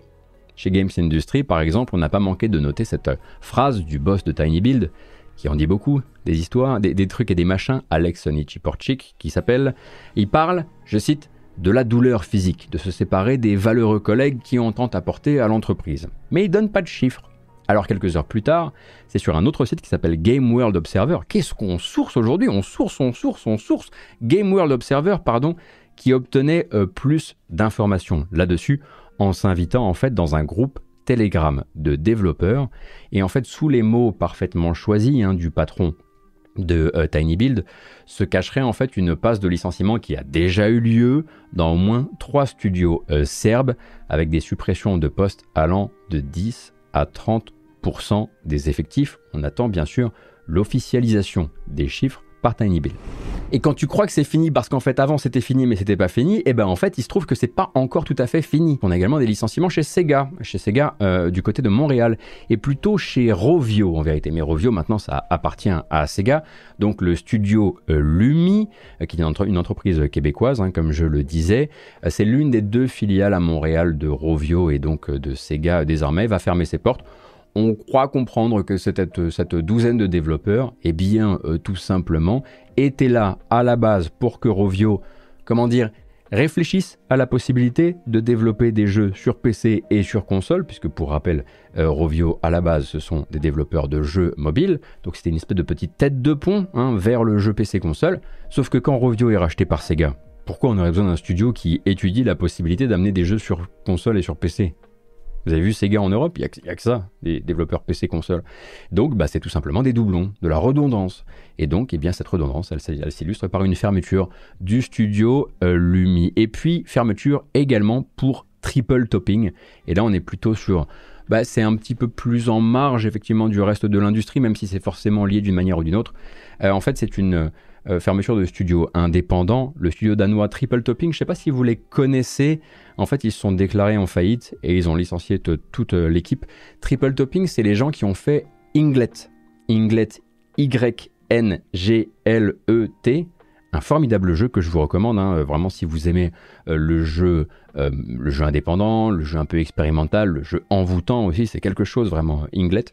[SPEAKER 1] chez Games Industry, par exemple, on n'a pas manqué de noter cette phrase du boss de Tiny Build, qui en dit beaucoup, des histoires, des, trucs et des machins, Alex Nichiporchik, qui s'appelle, il parle, je cite, de la douleur physique, de se séparer des valeureux collègues qui ont tant apporté à l'entreprise. Mais il donne pas de chiffres. Alors quelques heures plus tard, c'est sur un autre site qui s'appelle Game World Observer. Qu'est-ce qu'on source aujourd'hui? On source, on source, on source. Game World Observer, pardon, qui obtenait euh, plus d'informations là-dessus en s'invitant en fait dans un groupe Telegram de développeurs. Et en fait, sous les mots parfaitement choisis hein, du patron de euh, TinyBuild, se cacherait en fait une passe de licenciement qui a déjà eu lieu dans au moins trois studios euh, serbes avec des suppressions de postes allant de 10 à 30% des effectifs. On attend bien sûr l'officialisation des chiffres par TinyBuild. Et quand tu crois que c'est fini parce qu'en fait avant c'était fini mais c'était pas fini, et eh ben en fait il se trouve que c'est pas encore tout à fait fini. On a également des licenciements chez Sega, chez Sega euh, du côté de Montréal, et plutôt chez Rovio en vérité. Mais Rovio maintenant ça appartient à Sega, donc le studio euh, Lumi, euh, qui est une, entreprise québécoise hein, comme je le disais, c'est l'une des deux filiales à Montréal de Rovio et donc de Sega désormais va fermer ses portes on croit comprendre que cette, douzaine de développeurs, eh bien, euh, tout simplement, étaient là à la base pour que Rovio, comment dire, réfléchisse à la possibilité de développer des jeux sur PC et sur console, puisque pour rappel, euh, Rovio à la base ce sont des développeurs de jeux mobiles, donc c'était une espèce de petite tête de pont hein, vers le jeu PC console, sauf que quand Rovio est racheté par Sega, pourquoi on aurait besoin d'un studio qui étudie la possibilité d'amener des jeux sur console et sur PC vous avez vu Sega en Europe, il n'y a, que ça, des développeurs PC console. Donc bah, c'est tout simplement des doublons, de la redondance. Et donc eh bien, cette redondance, elle, s'illustre par une fermeture du studio euh, Lumi. Et puis fermeture également pour triple topping. Et là on est plutôt sur... Bah, c'est un petit peu plus en marge effectivement du reste de l'industrie, même si c'est forcément lié d'une manière ou d'une autre. Euh, en fait c'est une euh, fermeture de studio indépendant, le studio danois Triple Topping. Je ne sais pas si vous les connaissez. En fait, ils se sont déclarés en faillite et ils ont licencié toute euh, l'équipe. Triple Topping, c'est les gens qui ont fait Inglet. Inglet, Y-N-G-L-E-T. Un formidable jeu que je vous recommande, hein. vraiment si vous aimez euh, le jeu, le jeu indépendant, le jeu un peu expérimental, le jeu envoûtant aussi, c'est quelque chose vraiment Inglet.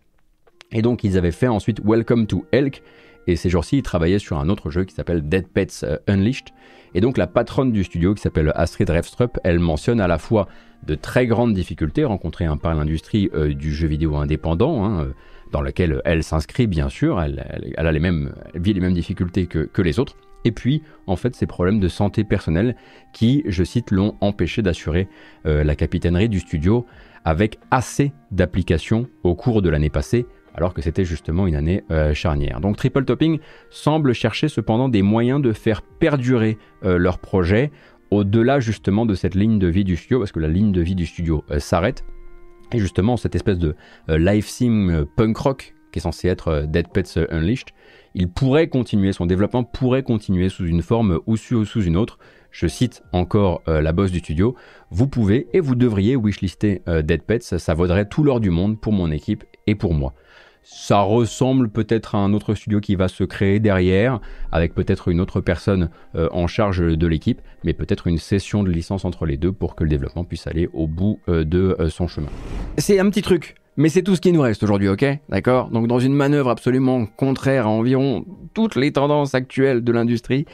[SPEAKER 1] Et donc ils avaient fait ensuite Welcome to Elk, et ces jours-ci, il travaillait sur un autre jeu qui s'appelle Dead Pets euh, Unleashed. Et donc la patronne du studio, qui s'appelle Astrid Refstrup, elle mentionne à la fois de très grandes difficultés rencontrées hein, par l'industrie euh, du jeu vidéo indépendant, hein, euh, dans laquelle elle s'inscrit bien sûr, elle, a les mêmes, vit les mêmes difficultés que, les autres. Et puis, en fait, ces problèmes de santé personnelle qui, je cite, l'ont empêché d'assurer la capitainerie du studio avec assez d'applications au cours de l'année passée, alors que c'était justement une année euh, charnière. Donc Triple Topping semble chercher cependant des moyens de faire perdurer euh, leur projet au-delà justement de cette ligne de vie du studio, parce que la ligne de vie du studio euh, s'arrête. Et justement, cette espèce de live sim punk rock qui est censé être Dead Pets Unleashed, il pourrait continuer, son développement pourrait continuer sous une forme ou sous une autre. Je cite encore la boss du studio, vous pouvez et vous devriez wishlister Dead Pets, ça vaudrait tout l'or du monde pour mon équipe et pour moi. Ça ressemble peut-être à un autre studio qui va se créer derrière, avec peut-être une autre personne euh, en charge de l'équipe, mais peut-être une session de licence entre les deux pour que le développement puisse aller au bout euh, de euh, son chemin. C'est un petit truc, mais c'est tout ce qui nous reste aujourd'hui, ok? D'accord? Donc dans une manœuvre absolument contraire à environ toutes les tendances actuelles de l'industrie,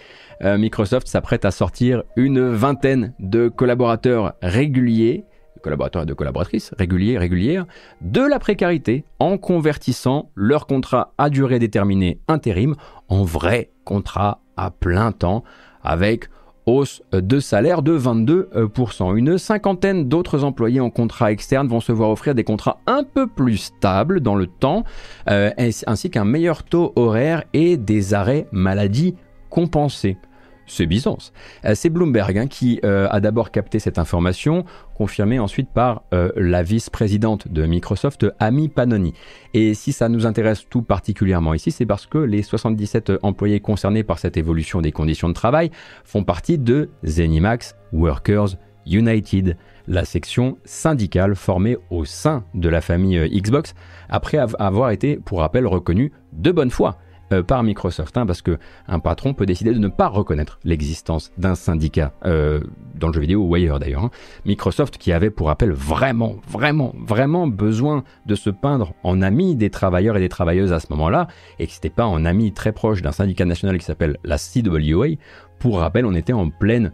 [SPEAKER 1] Microsoft s'apprête à sortir une vingtaine de collaborateurs réguliers collaborateurs et de collaboratrices réguliers, régulières, de la précarité en convertissant leur contrat à durée déterminée intérim en vrai contrat à plein temps avec hausse de salaire de 22%. Une cinquantaine d'autres employés en contrat externe vont se voir offrir des contrats un peu plus stables dans le temps, euh, ainsi qu'un meilleur taux horaire et des arrêts maladie compensés c'est Byzance. Euh, c'est Bloomberg hein, qui euh, a d'abord capté cette information, confirmée ensuite par euh, la vice-présidente de Microsoft, Amy Panoni. Et si ça nous intéresse tout particulièrement ici, c'est parce que les 77 employés concernés par cette évolution des conditions de travail font partie de Zenimax Workers United, la section syndicale formée au sein de la famille Xbox, après avoir été, pour rappel, reconnue de bonne foi euh, par Microsoft, hein, parce que un patron peut décider de ne pas reconnaître l'existence d'un syndicat euh, dans le jeu vidéo ou ailleurs d'ailleurs. Hein. Microsoft qui avait pour rappel vraiment, vraiment, vraiment besoin de se peindre en ami des travailleurs et des travailleuses à ce moment-là, et qui n'était pas en ami très proche d'un syndicat national qui s'appelle la CWA. Pour rappel, on était en pleine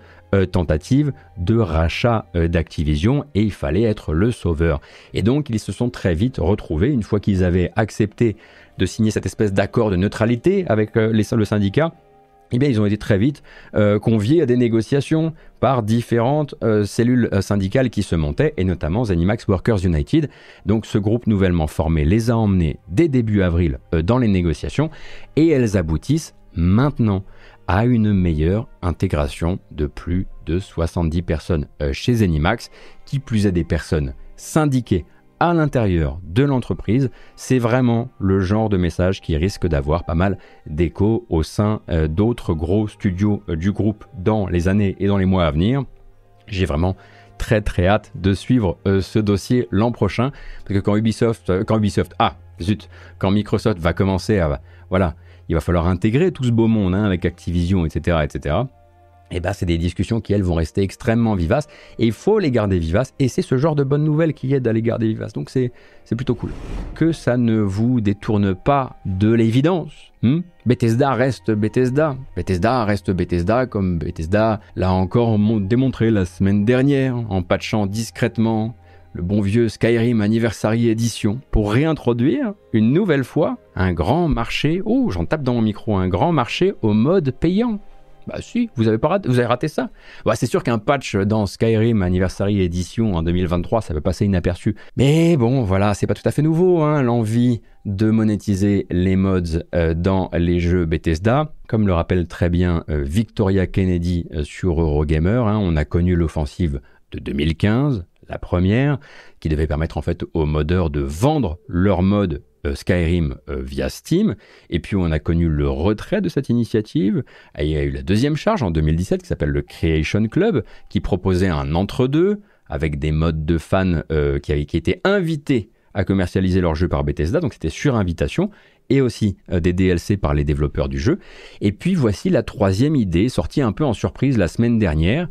[SPEAKER 1] tentative de rachat d'Activision et il fallait être le sauveur. Et donc ils se sont très vite retrouvés, une fois qu'ils avaient accepté de signer cette espèce d'accord de neutralité avec les, le syndicat, eh bien, ils ont été très vite euh, conviés à des négociations par différentes euh, cellules euh, syndicales qui se montaient, et notamment Zenimax Workers United. Donc ce groupe nouvellement formé les a emmenés dès début avril dans les négociations, et elles aboutissent maintenant à une meilleure intégration de plus de 70 personnes chez Zenimax, qui plus est des personnes syndiquées à l'intérieur de l'entreprise, c'est vraiment le genre de message qui risque d'avoir pas mal d'écho au sein euh, d'autres gros studios euh, du groupe dans les années et dans les mois à venir. J'ai vraiment très très hâte de suivre euh, ce dossier l'an prochain parce que quand Ubisoft, quand Ubisoft, ah zut, quand Microsoft va commencer à, voilà, il va falloir intégrer tout ce beau monde hein, avec Activision, etc., etc et eh ben, c'est des discussions qui, elles, vont rester extrêmement vivaces. Et il faut les garder vivaces. Et c'est ce genre de bonnes nouvelles qui aident à les garder vivaces. Donc c'est, plutôt cool. Que ça ne vous détourne pas de l'évidence. Hmm? Bethesda reste Bethesda. Bethesda reste Bethesda comme Bethesda l'a encore démontré la semaine dernière en patchant discrètement le bon vieux Skyrim Anniversary Edition pour réintroduire une nouvelle fois un grand marché. Oh, j'en tape dans mon micro, un grand marché au mode payant. Bah si, vous avez, raté, ça. Bah, c'est sûr qu'un patch dans Skyrim Anniversary Edition en 2023, ça peut passer inaperçu. Mais bon, voilà, c'est pas tout à fait nouveau, hein, l'envie de monétiser les mods euh, dans les jeux Bethesda. Comme le rappelle très bien euh, Victoria Kennedy euh, sur Eurogamer, hein, on a connu l'offensive de 2015, la première, qui devait permettre en fait aux modeurs de vendre leurs mods Skyrim euh, via Steam. Et puis on a connu le retrait de cette initiative. il y a eu la deuxième charge en 2017 qui s'appelle le Creation Club, qui proposait un entre-deux avec des modes de fans euh, qui, qui étaient invités à commercialiser leur jeu par Bethesda. Donc c'était sur invitation et aussi des DLC par les développeurs du jeu. Et puis voici la troisième idée, sortie un peu en surprise la semaine dernière,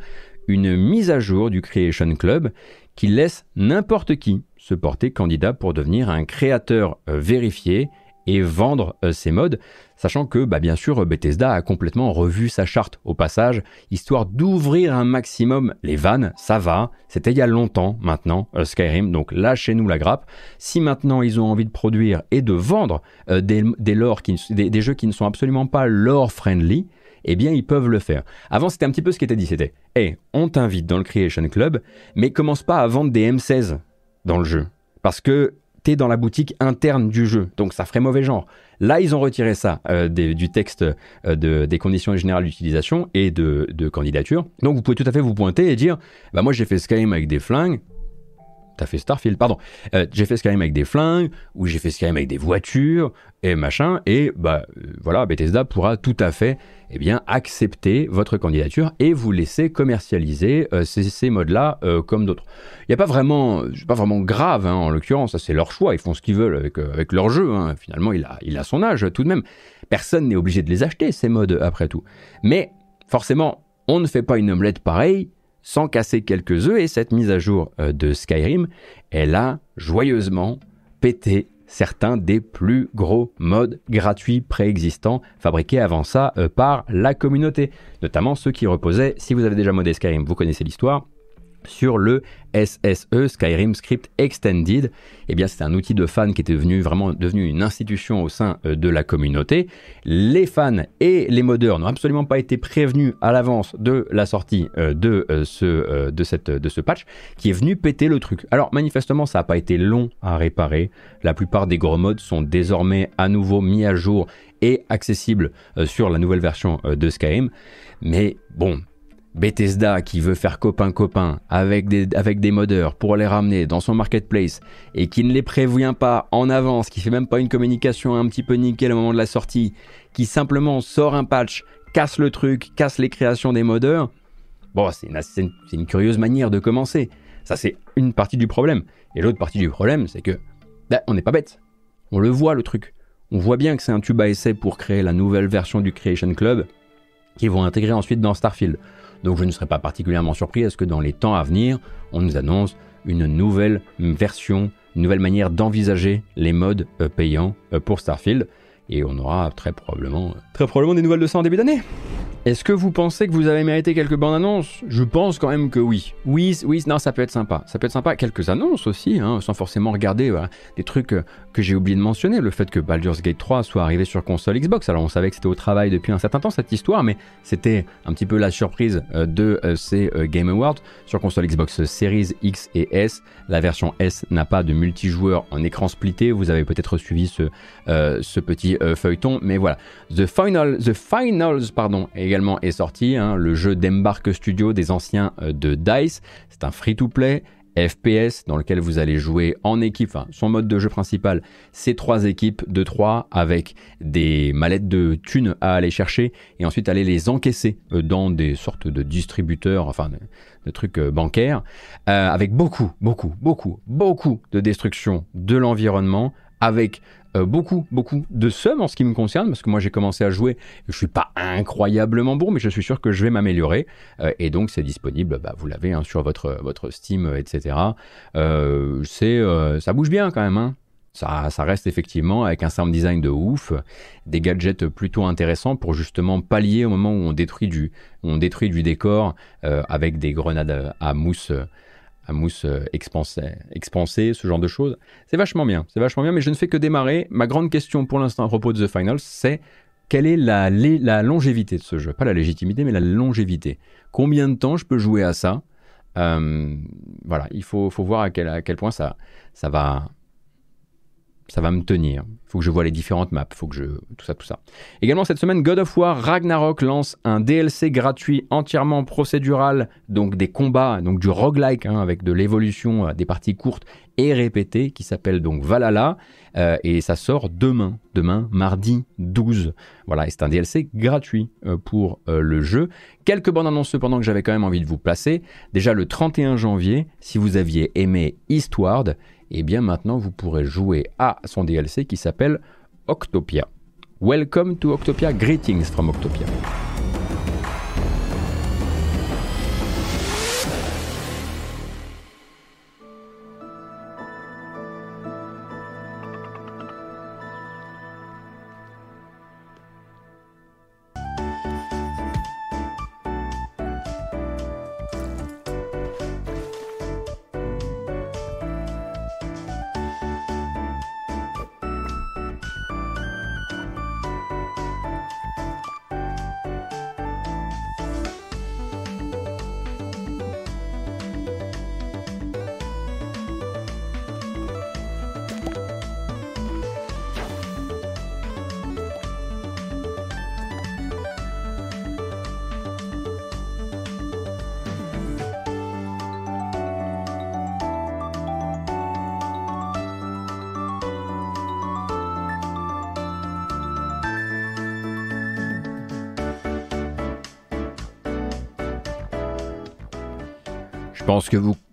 [SPEAKER 1] une mise à jour du Creation Club qui laisse n'importe qui se porter candidat pour devenir un créateur euh, vérifié et vendre euh, ses modes, sachant que bah, bien sûr Bethesda a complètement revu sa charte. Au passage, histoire d'ouvrir un maximum les vannes, ça va, c'était il y a longtemps maintenant euh, Skyrim, donc lâchez-nous la grappe. Si maintenant ils ont envie de produire et de vendre des, des, jeux qui ne sont absolument pas lore friendly, eh bien ils peuvent le faire. Avant c'était un petit peu ce qui était dit, c'était hey, on t'invite dans le Creation Club, mais commence pas à vendre des M16 dans le jeu. Parce que tu es dans la boutique interne du jeu, donc ça ferait mauvais genre. Là, ils ont retiré ça euh, du texte euh, de, des conditions générales d'utilisation et de, candidature. Donc vous pouvez tout à fait vous pointer et dire, bah moi j'ai fait Skyrim avec des flingues, t'as fait Starfield, pardon. Euh, j'ai fait Skyrim avec des flingues, ou j'ai fait Skyrim avec des voitures, et machin, et bah euh, voilà, Bethesda pourra tout à fait eh bien, accepter votre candidature et vous laisser commercialiser euh, ces, modes-là comme d'autres. Il n'y a pas vraiment, pas vraiment grave hein, en l'occurrence, c'est leur choix, ils font ce qu'ils veulent avec, avec leur jeu. Hein. Finalement, il a, il a son âge tout de même. Personne n'est obligé de les acheter, ces modes, après tout. Mais forcément, on ne fait pas une omelette pareille sans casser quelques œufs. Et cette mise à jour euh, de Skyrim, elle a joyeusement pété certains des plus gros modes gratuits préexistants fabriqués avant ça euh, par la communauté, notamment ceux qui reposaient, si vous avez déjà modé Skyrim, vous connaissez l'histoire, sur le SSE, Skyrim Script Extended. Eh bien, c'est un outil de fans qui était devenu vraiment devenu une institution au sein euh, de la communauté. Les fans et les modeurs n'ont absolument pas été prévenus à l'avance de la sortie euh, de, euh, ce, de, ce patch qui est venu péter le truc. Alors, manifestement, ça n'a pas été long à réparer. La plupart des gros modes sont désormais à nouveau mis à jour et accessibles sur la nouvelle version de Skyrim. Mais bon, Bethesda qui veut faire copain-copain avec des, avec des modeurs pour les ramener dans son marketplace et qui ne les prévient pas en avance, qui fait même pas une communication un petit peu nickel au moment de la sortie, qui simplement sort un patch, casse le truc, casse les créations des modeurs, bon, c'est une, une, curieuse manière de commencer. Ça, c'est une partie du problème. Et l'autre partie du problème, c'est que ben, on n'est pas bête. On le voit le truc. On voit bien que c'est un tube à essai pour créer la nouvelle version du Creation Club qu'ils vont intégrer ensuite dans Starfield. Donc je ne serais pas particulièrement surpris à ce que dans les temps à venir, on nous annonce une nouvelle version, une nouvelle manière d'envisager les modes euh, payants euh, pour Starfield. Et on aura très probablement, très probablement des nouvelles de ça en début d'année. Est-ce que vous pensez que vous avez mérité quelques bandes annonces? Je pense quand même que oui. Oui, oui, non, ça peut être sympa. Ça peut être sympa. Quelques annonces aussi, hein, sans forcément regarder des trucs euh, que j'ai oublié de mentionner. Le fait que Baldur's Gate 3 soit arrivé sur console Xbox. Alors on savait que c'était au travail depuis un certain temps cette histoire, mais c'était un petit peu la surprise euh, de euh, ces Game Awards sur console Xbox Series X et S. La version S n'a pas de multijoueur en écran splitté. Vous avez peut-être suivi ce, petit feuilleton, mais voilà. The Final, The Finals, pardon, est sorti, hein, le jeu d'Embark Studio des anciens euh, de DICE. C'est un free-to-play FPS dans lequel vous allez jouer en équipe. Enfin, son mode de jeu principal, c'est trois équipes de trois avec des mallettes de thunes à aller chercher et ensuite aller les encaisser euh, dans des sortes de distributeurs, enfin de, trucs euh, bancaires, avec beaucoup, beaucoup, beaucoup, beaucoup de destruction de l'environnement, avec beaucoup, beaucoup de sommes en ce qui me concerne, parce que moi j'ai commencé à jouer, je suis pas incroyablement bon, mais je suis sûr que je vais m'améliorer. Euh, et donc c'est disponible, bah, vous l'avez hein, sur votre, votre Steam, etc. Euh, c'est, ça bouge bien quand même. Hein. Ça, ça, reste effectivement avec un sound design de ouf, des gadgets plutôt intéressants pour justement pallier au moment où on détruit du, on détruit du décor avec des grenades à mousse à mousse euh, expansée, ce genre de choses. C'est vachement bien, c'est vachement bien, mais je ne fais que démarrer. Ma grande question pour l'instant à propos de The Finals, c'est quelle est la, la, longévité de ce jeu? Pas la légitimité, mais la longévité. Combien de temps je peux jouer à ça? Euh, Voilà, il faut, faut voir à quel, à quel point ça, ça va ça va me tenir. Il faut que je vois les différentes maps, faut que je tout ça tout ça. Également cette semaine God of War Ragnarok lance un DLC gratuit entièrement procédural, donc des combats, donc du roguelike hein, avec de l'évolution, euh, des parties courtes et répétées qui s'appelle donc Valhalla euh, et ça sort demain, demain mardi 12. Voilà, et c'est un DLC gratuit euh, pour le jeu. Quelques bandes annonces cependant que j'avais quand même envie de vous placer. Déjà le 31 janvier, si vous aviez aimé Eastward, et eh bien maintenant vous pourrez jouer à son DLC qui s'appelle Octopia. Welcome to Octopia, greetings from Octopia.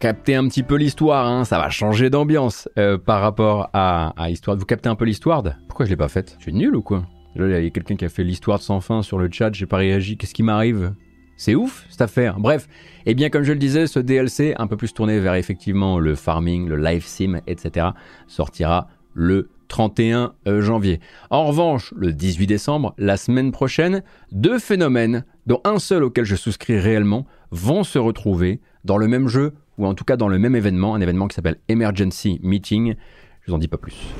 [SPEAKER 1] Captez un petit peu l'histoire, hein. ça va changer d'ambiance euh, par rapport à, à Histoire. Vous captez un peu l'histoire Pourquoi je l'ai pas faite? Je suis nul ou quoi? Il y a quelqu'un qui a fait l'histoire sans fin sur le chat, j'ai pas réagi, qu'est-ce qui m'arrive? C'est ouf cette affaire. Bref, et eh bien comme je le disais, ce DLC, un peu plus tourné vers effectivement le farming, le live sim, etc., sortira le 31 euh, janvier. En revanche, le 18 décembre, la semaine prochaine, deux phénomènes, dont un seul auquel je souscris réellement, vont se retrouver dans le même jeu, ou en tout cas dans le même événement, un événement qui s'appelle Emergency Meeting. Je vous en dis pas plus.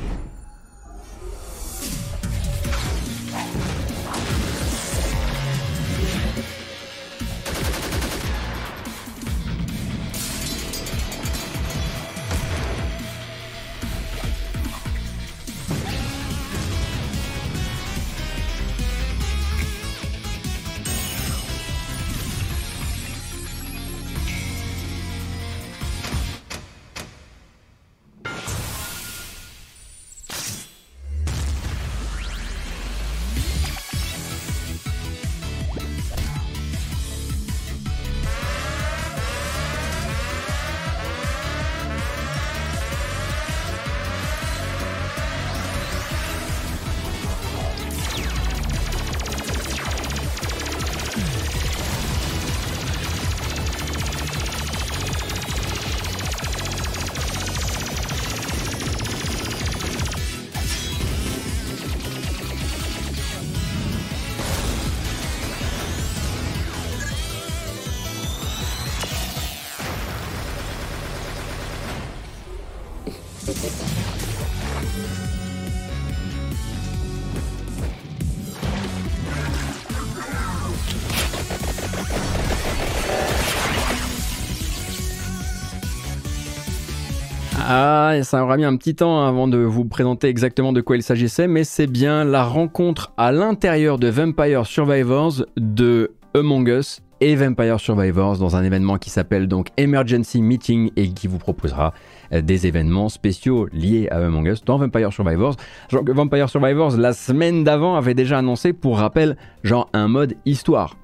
[SPEAKER 1] Ah, ça aura mis un petit temps avant de vous présenter exactement de quoi il s'agissait, mais c'est bien la rencontre à l'intérieur de Vampire Survivors de Among Us et Vampire Survivors dans un événement qui s'appelle donc Emergency Meeting et qui vous proposera euh, des événements spéciaux liés à Among Us dans Vampire Survivors. Genre que Vampire Survivors, la semaine d'avant, avait déjà annoncé, pour rappel, genre un mode histoire.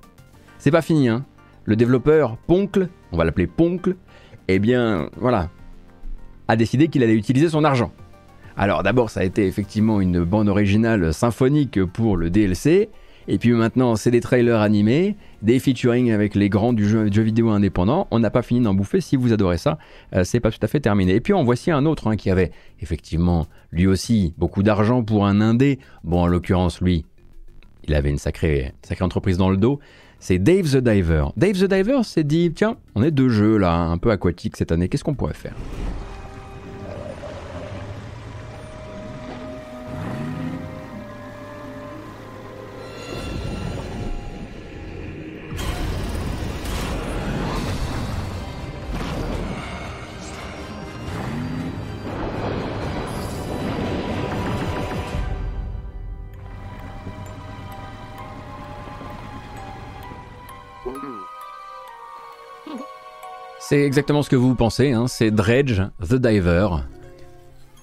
[SPEAKER 1] C'est pas fini, hein. Le développeur Poncle, on va l'appeler Poncle, eh bien, voilà, a décidé qu'il allait utiliser son argent. Alors d'abord ça a été effectivement une bande originale symphonique pour le DLC, et puis maintenant c'est des trailers animés, des featuring avec les grands du jeu, vidéo indépendant, on n'a pas fini d'en bouffer, si vous adorez ça, euh, c'est pas tout à fait terminé. Et puis en voici un autre hein, qui avait effectivement lui aussi beaucoup d'argent pour un indé, bon en l'occurrence lui, il avait une sacrée, sacrée entreprise dans le dos, c'est Dave the Diver. Dave the Diver s'est dit, tiens, on est deux jeux là, un peu aquatiques cette année, qu'est-ce qu'on pourrait faire? C'est exactement ce que vous pensez, hein. c'est Dredge the Diver.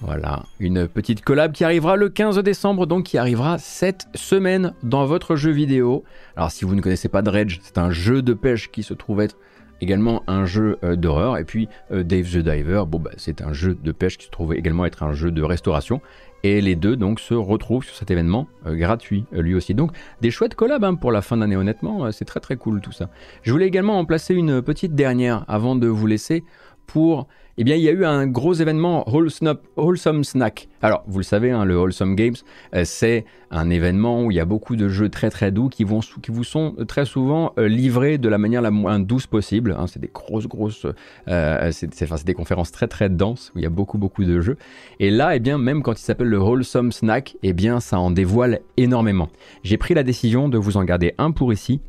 [SPEAKER 1] Voilà, une petite collab qui arrivera le 15 décembre, donc qui arrivera cette semaine dans votre jeu vidéo. Alors si vous ne connaissez pas Dredge, c'est un jeu de pêche qui se trouve être également un jeu euh, d'horreur. Et puis euh, Dave the Diver, bon, bah, c'est un jeu de pêche qui se trouve également être un jeu de restauration. Et les deux donc se retrouvent sur cet événement euh, gratuit lui aussi. Donc des chouettes collabs hein, pour la fin d'année honnêtement, c'est très très cool tout ça. Je voulais également en placer une petite dernière avant de vous laisser pour eh bien, il y a eu un gros événement Wholesome Snack. Alors, vous le savez, hein, le Wholesome Games, euh, c'est un événement où il y a beaucoup de jeux très très doux qui, vous sont très souvent euh, livrés de la manière la moins douce possible. Hein. c'est des grosses, grosses, euh, c'est des conférences très très denses où il y a beaucoup beaucoup de jeux. Et là, eh bien, même quand il s'appelle le Wholesome Snack, eh bien, ça en dévoile énormément. J'ai pris la décision de vous en garder un pour ici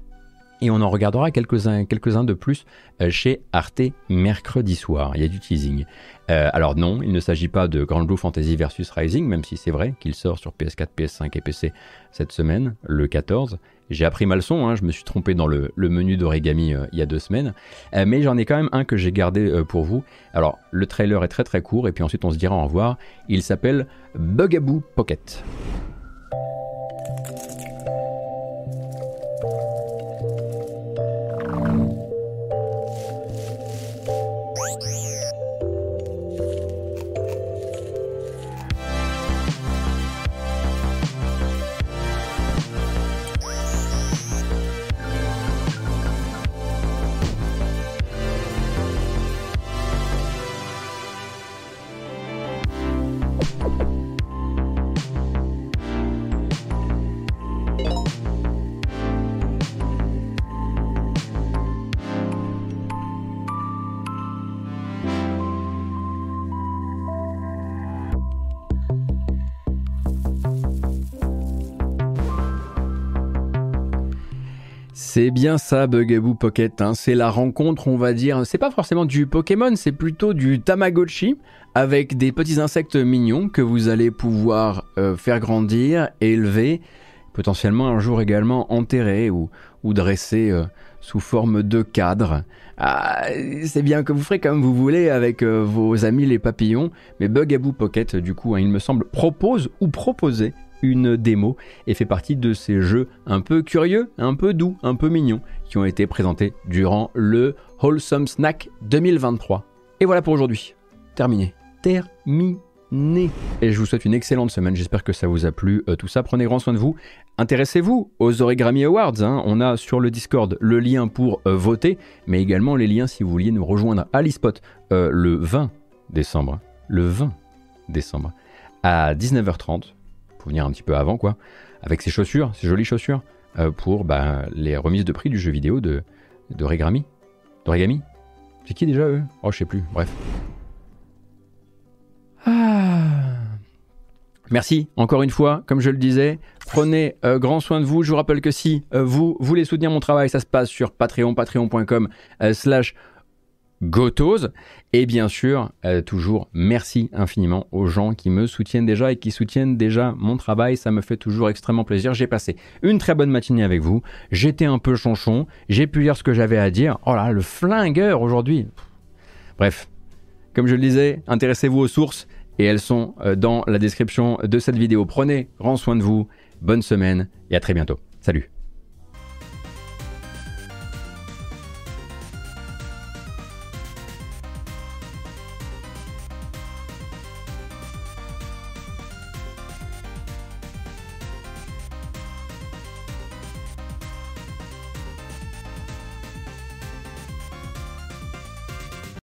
[SPEAKER 1] et on en regardera quelques-uns quelques de plus euh, chez Arte mercredi soir. Il y a du teasing. Euh, alors non, il ne s'agit pas de Grand Blue Fantasy versus Rising, même si c'est vrai qu'il sort sur PS4, PS5 et PC cette semaine, le 14. J'ai appris ma leçon, hein, je me suis trompé dans le, menu d'origami euh, il y a deux semaines, mais j'en ai quand même un que j'ai gardé pour vous. Alors le trailer est très très court et puis ensuite on se dira au revoir. Il s'appelle Bugaboo Pocket. C'est bien ça, Bugaboo Pocket. Hein. C'est la rencontre, on va dire. C'est pas forcément du Pokémon, c'est plutôt du Tamagotchi avec des petits insectes mignons que vous allez pouvoir euh, faire grandir, élever, potentiellement un jour également enterrer ou, dresser euh, sous forme de cadre. Ah, c'est bien que vous ferez comme vous voulez avec euh, vos amis les papillons, mais Bugaboo Pocket, du coup, hein, il me semble, propose ou proposer une démo et fait partie de ces jeux un peu curieux, un peu doux, un peu mignons qui ont été présentés durant le Wholesome Snack 2023. Et voilà pour aujourd'hui. Terminé. Terminé. Et je vous souhaite une excellente semaine. J'espère que ça vous a plu. Euh, tout ça, prenez grand soin de vous. Intéressez-vous aux Origami Awards. Hein. On a sur le Discord le lien pour euh, voter, mais également les liens si vous vouliez nous rejoindre à l'eSpot euh, le 20 décembre. Le 20 décembre à 19h30 faut venir un petit peu avant, quoi, avec ses chaussures, ses jolies chaussures, euh, pour bah, les remises de prix du jeu vidéo de, de Regami. C'est qui déjà eux? Oh, je sais plus, bref. Ah. Merci encore une fois, comme je le disais, prenez euh, grand soin de vous. Je vous rappelle que si euh, vous voulez soutenir mon travail, ça se passe sur Patreon, patreon.com euh, slash Gotos. Et bien sûr, toujours merci infiniment aux gens qui me soutiennent déjà et qui soutiennent déjà mon travail. Ça me fait toujours extrêmement plaisir. J'ai passé une très bonne matinée avec vous. J'étais un peu chanchon. J'ai pu dire ce que j'avais à dire. Oh là, le flingueur aujourd'hui. Bref, comme je le disais, intéressez-vous aux sources et elles sont euh, dans la description de cette vidéo. Prenez grand soin de vous, bonne semaine et à très bientôt. Salut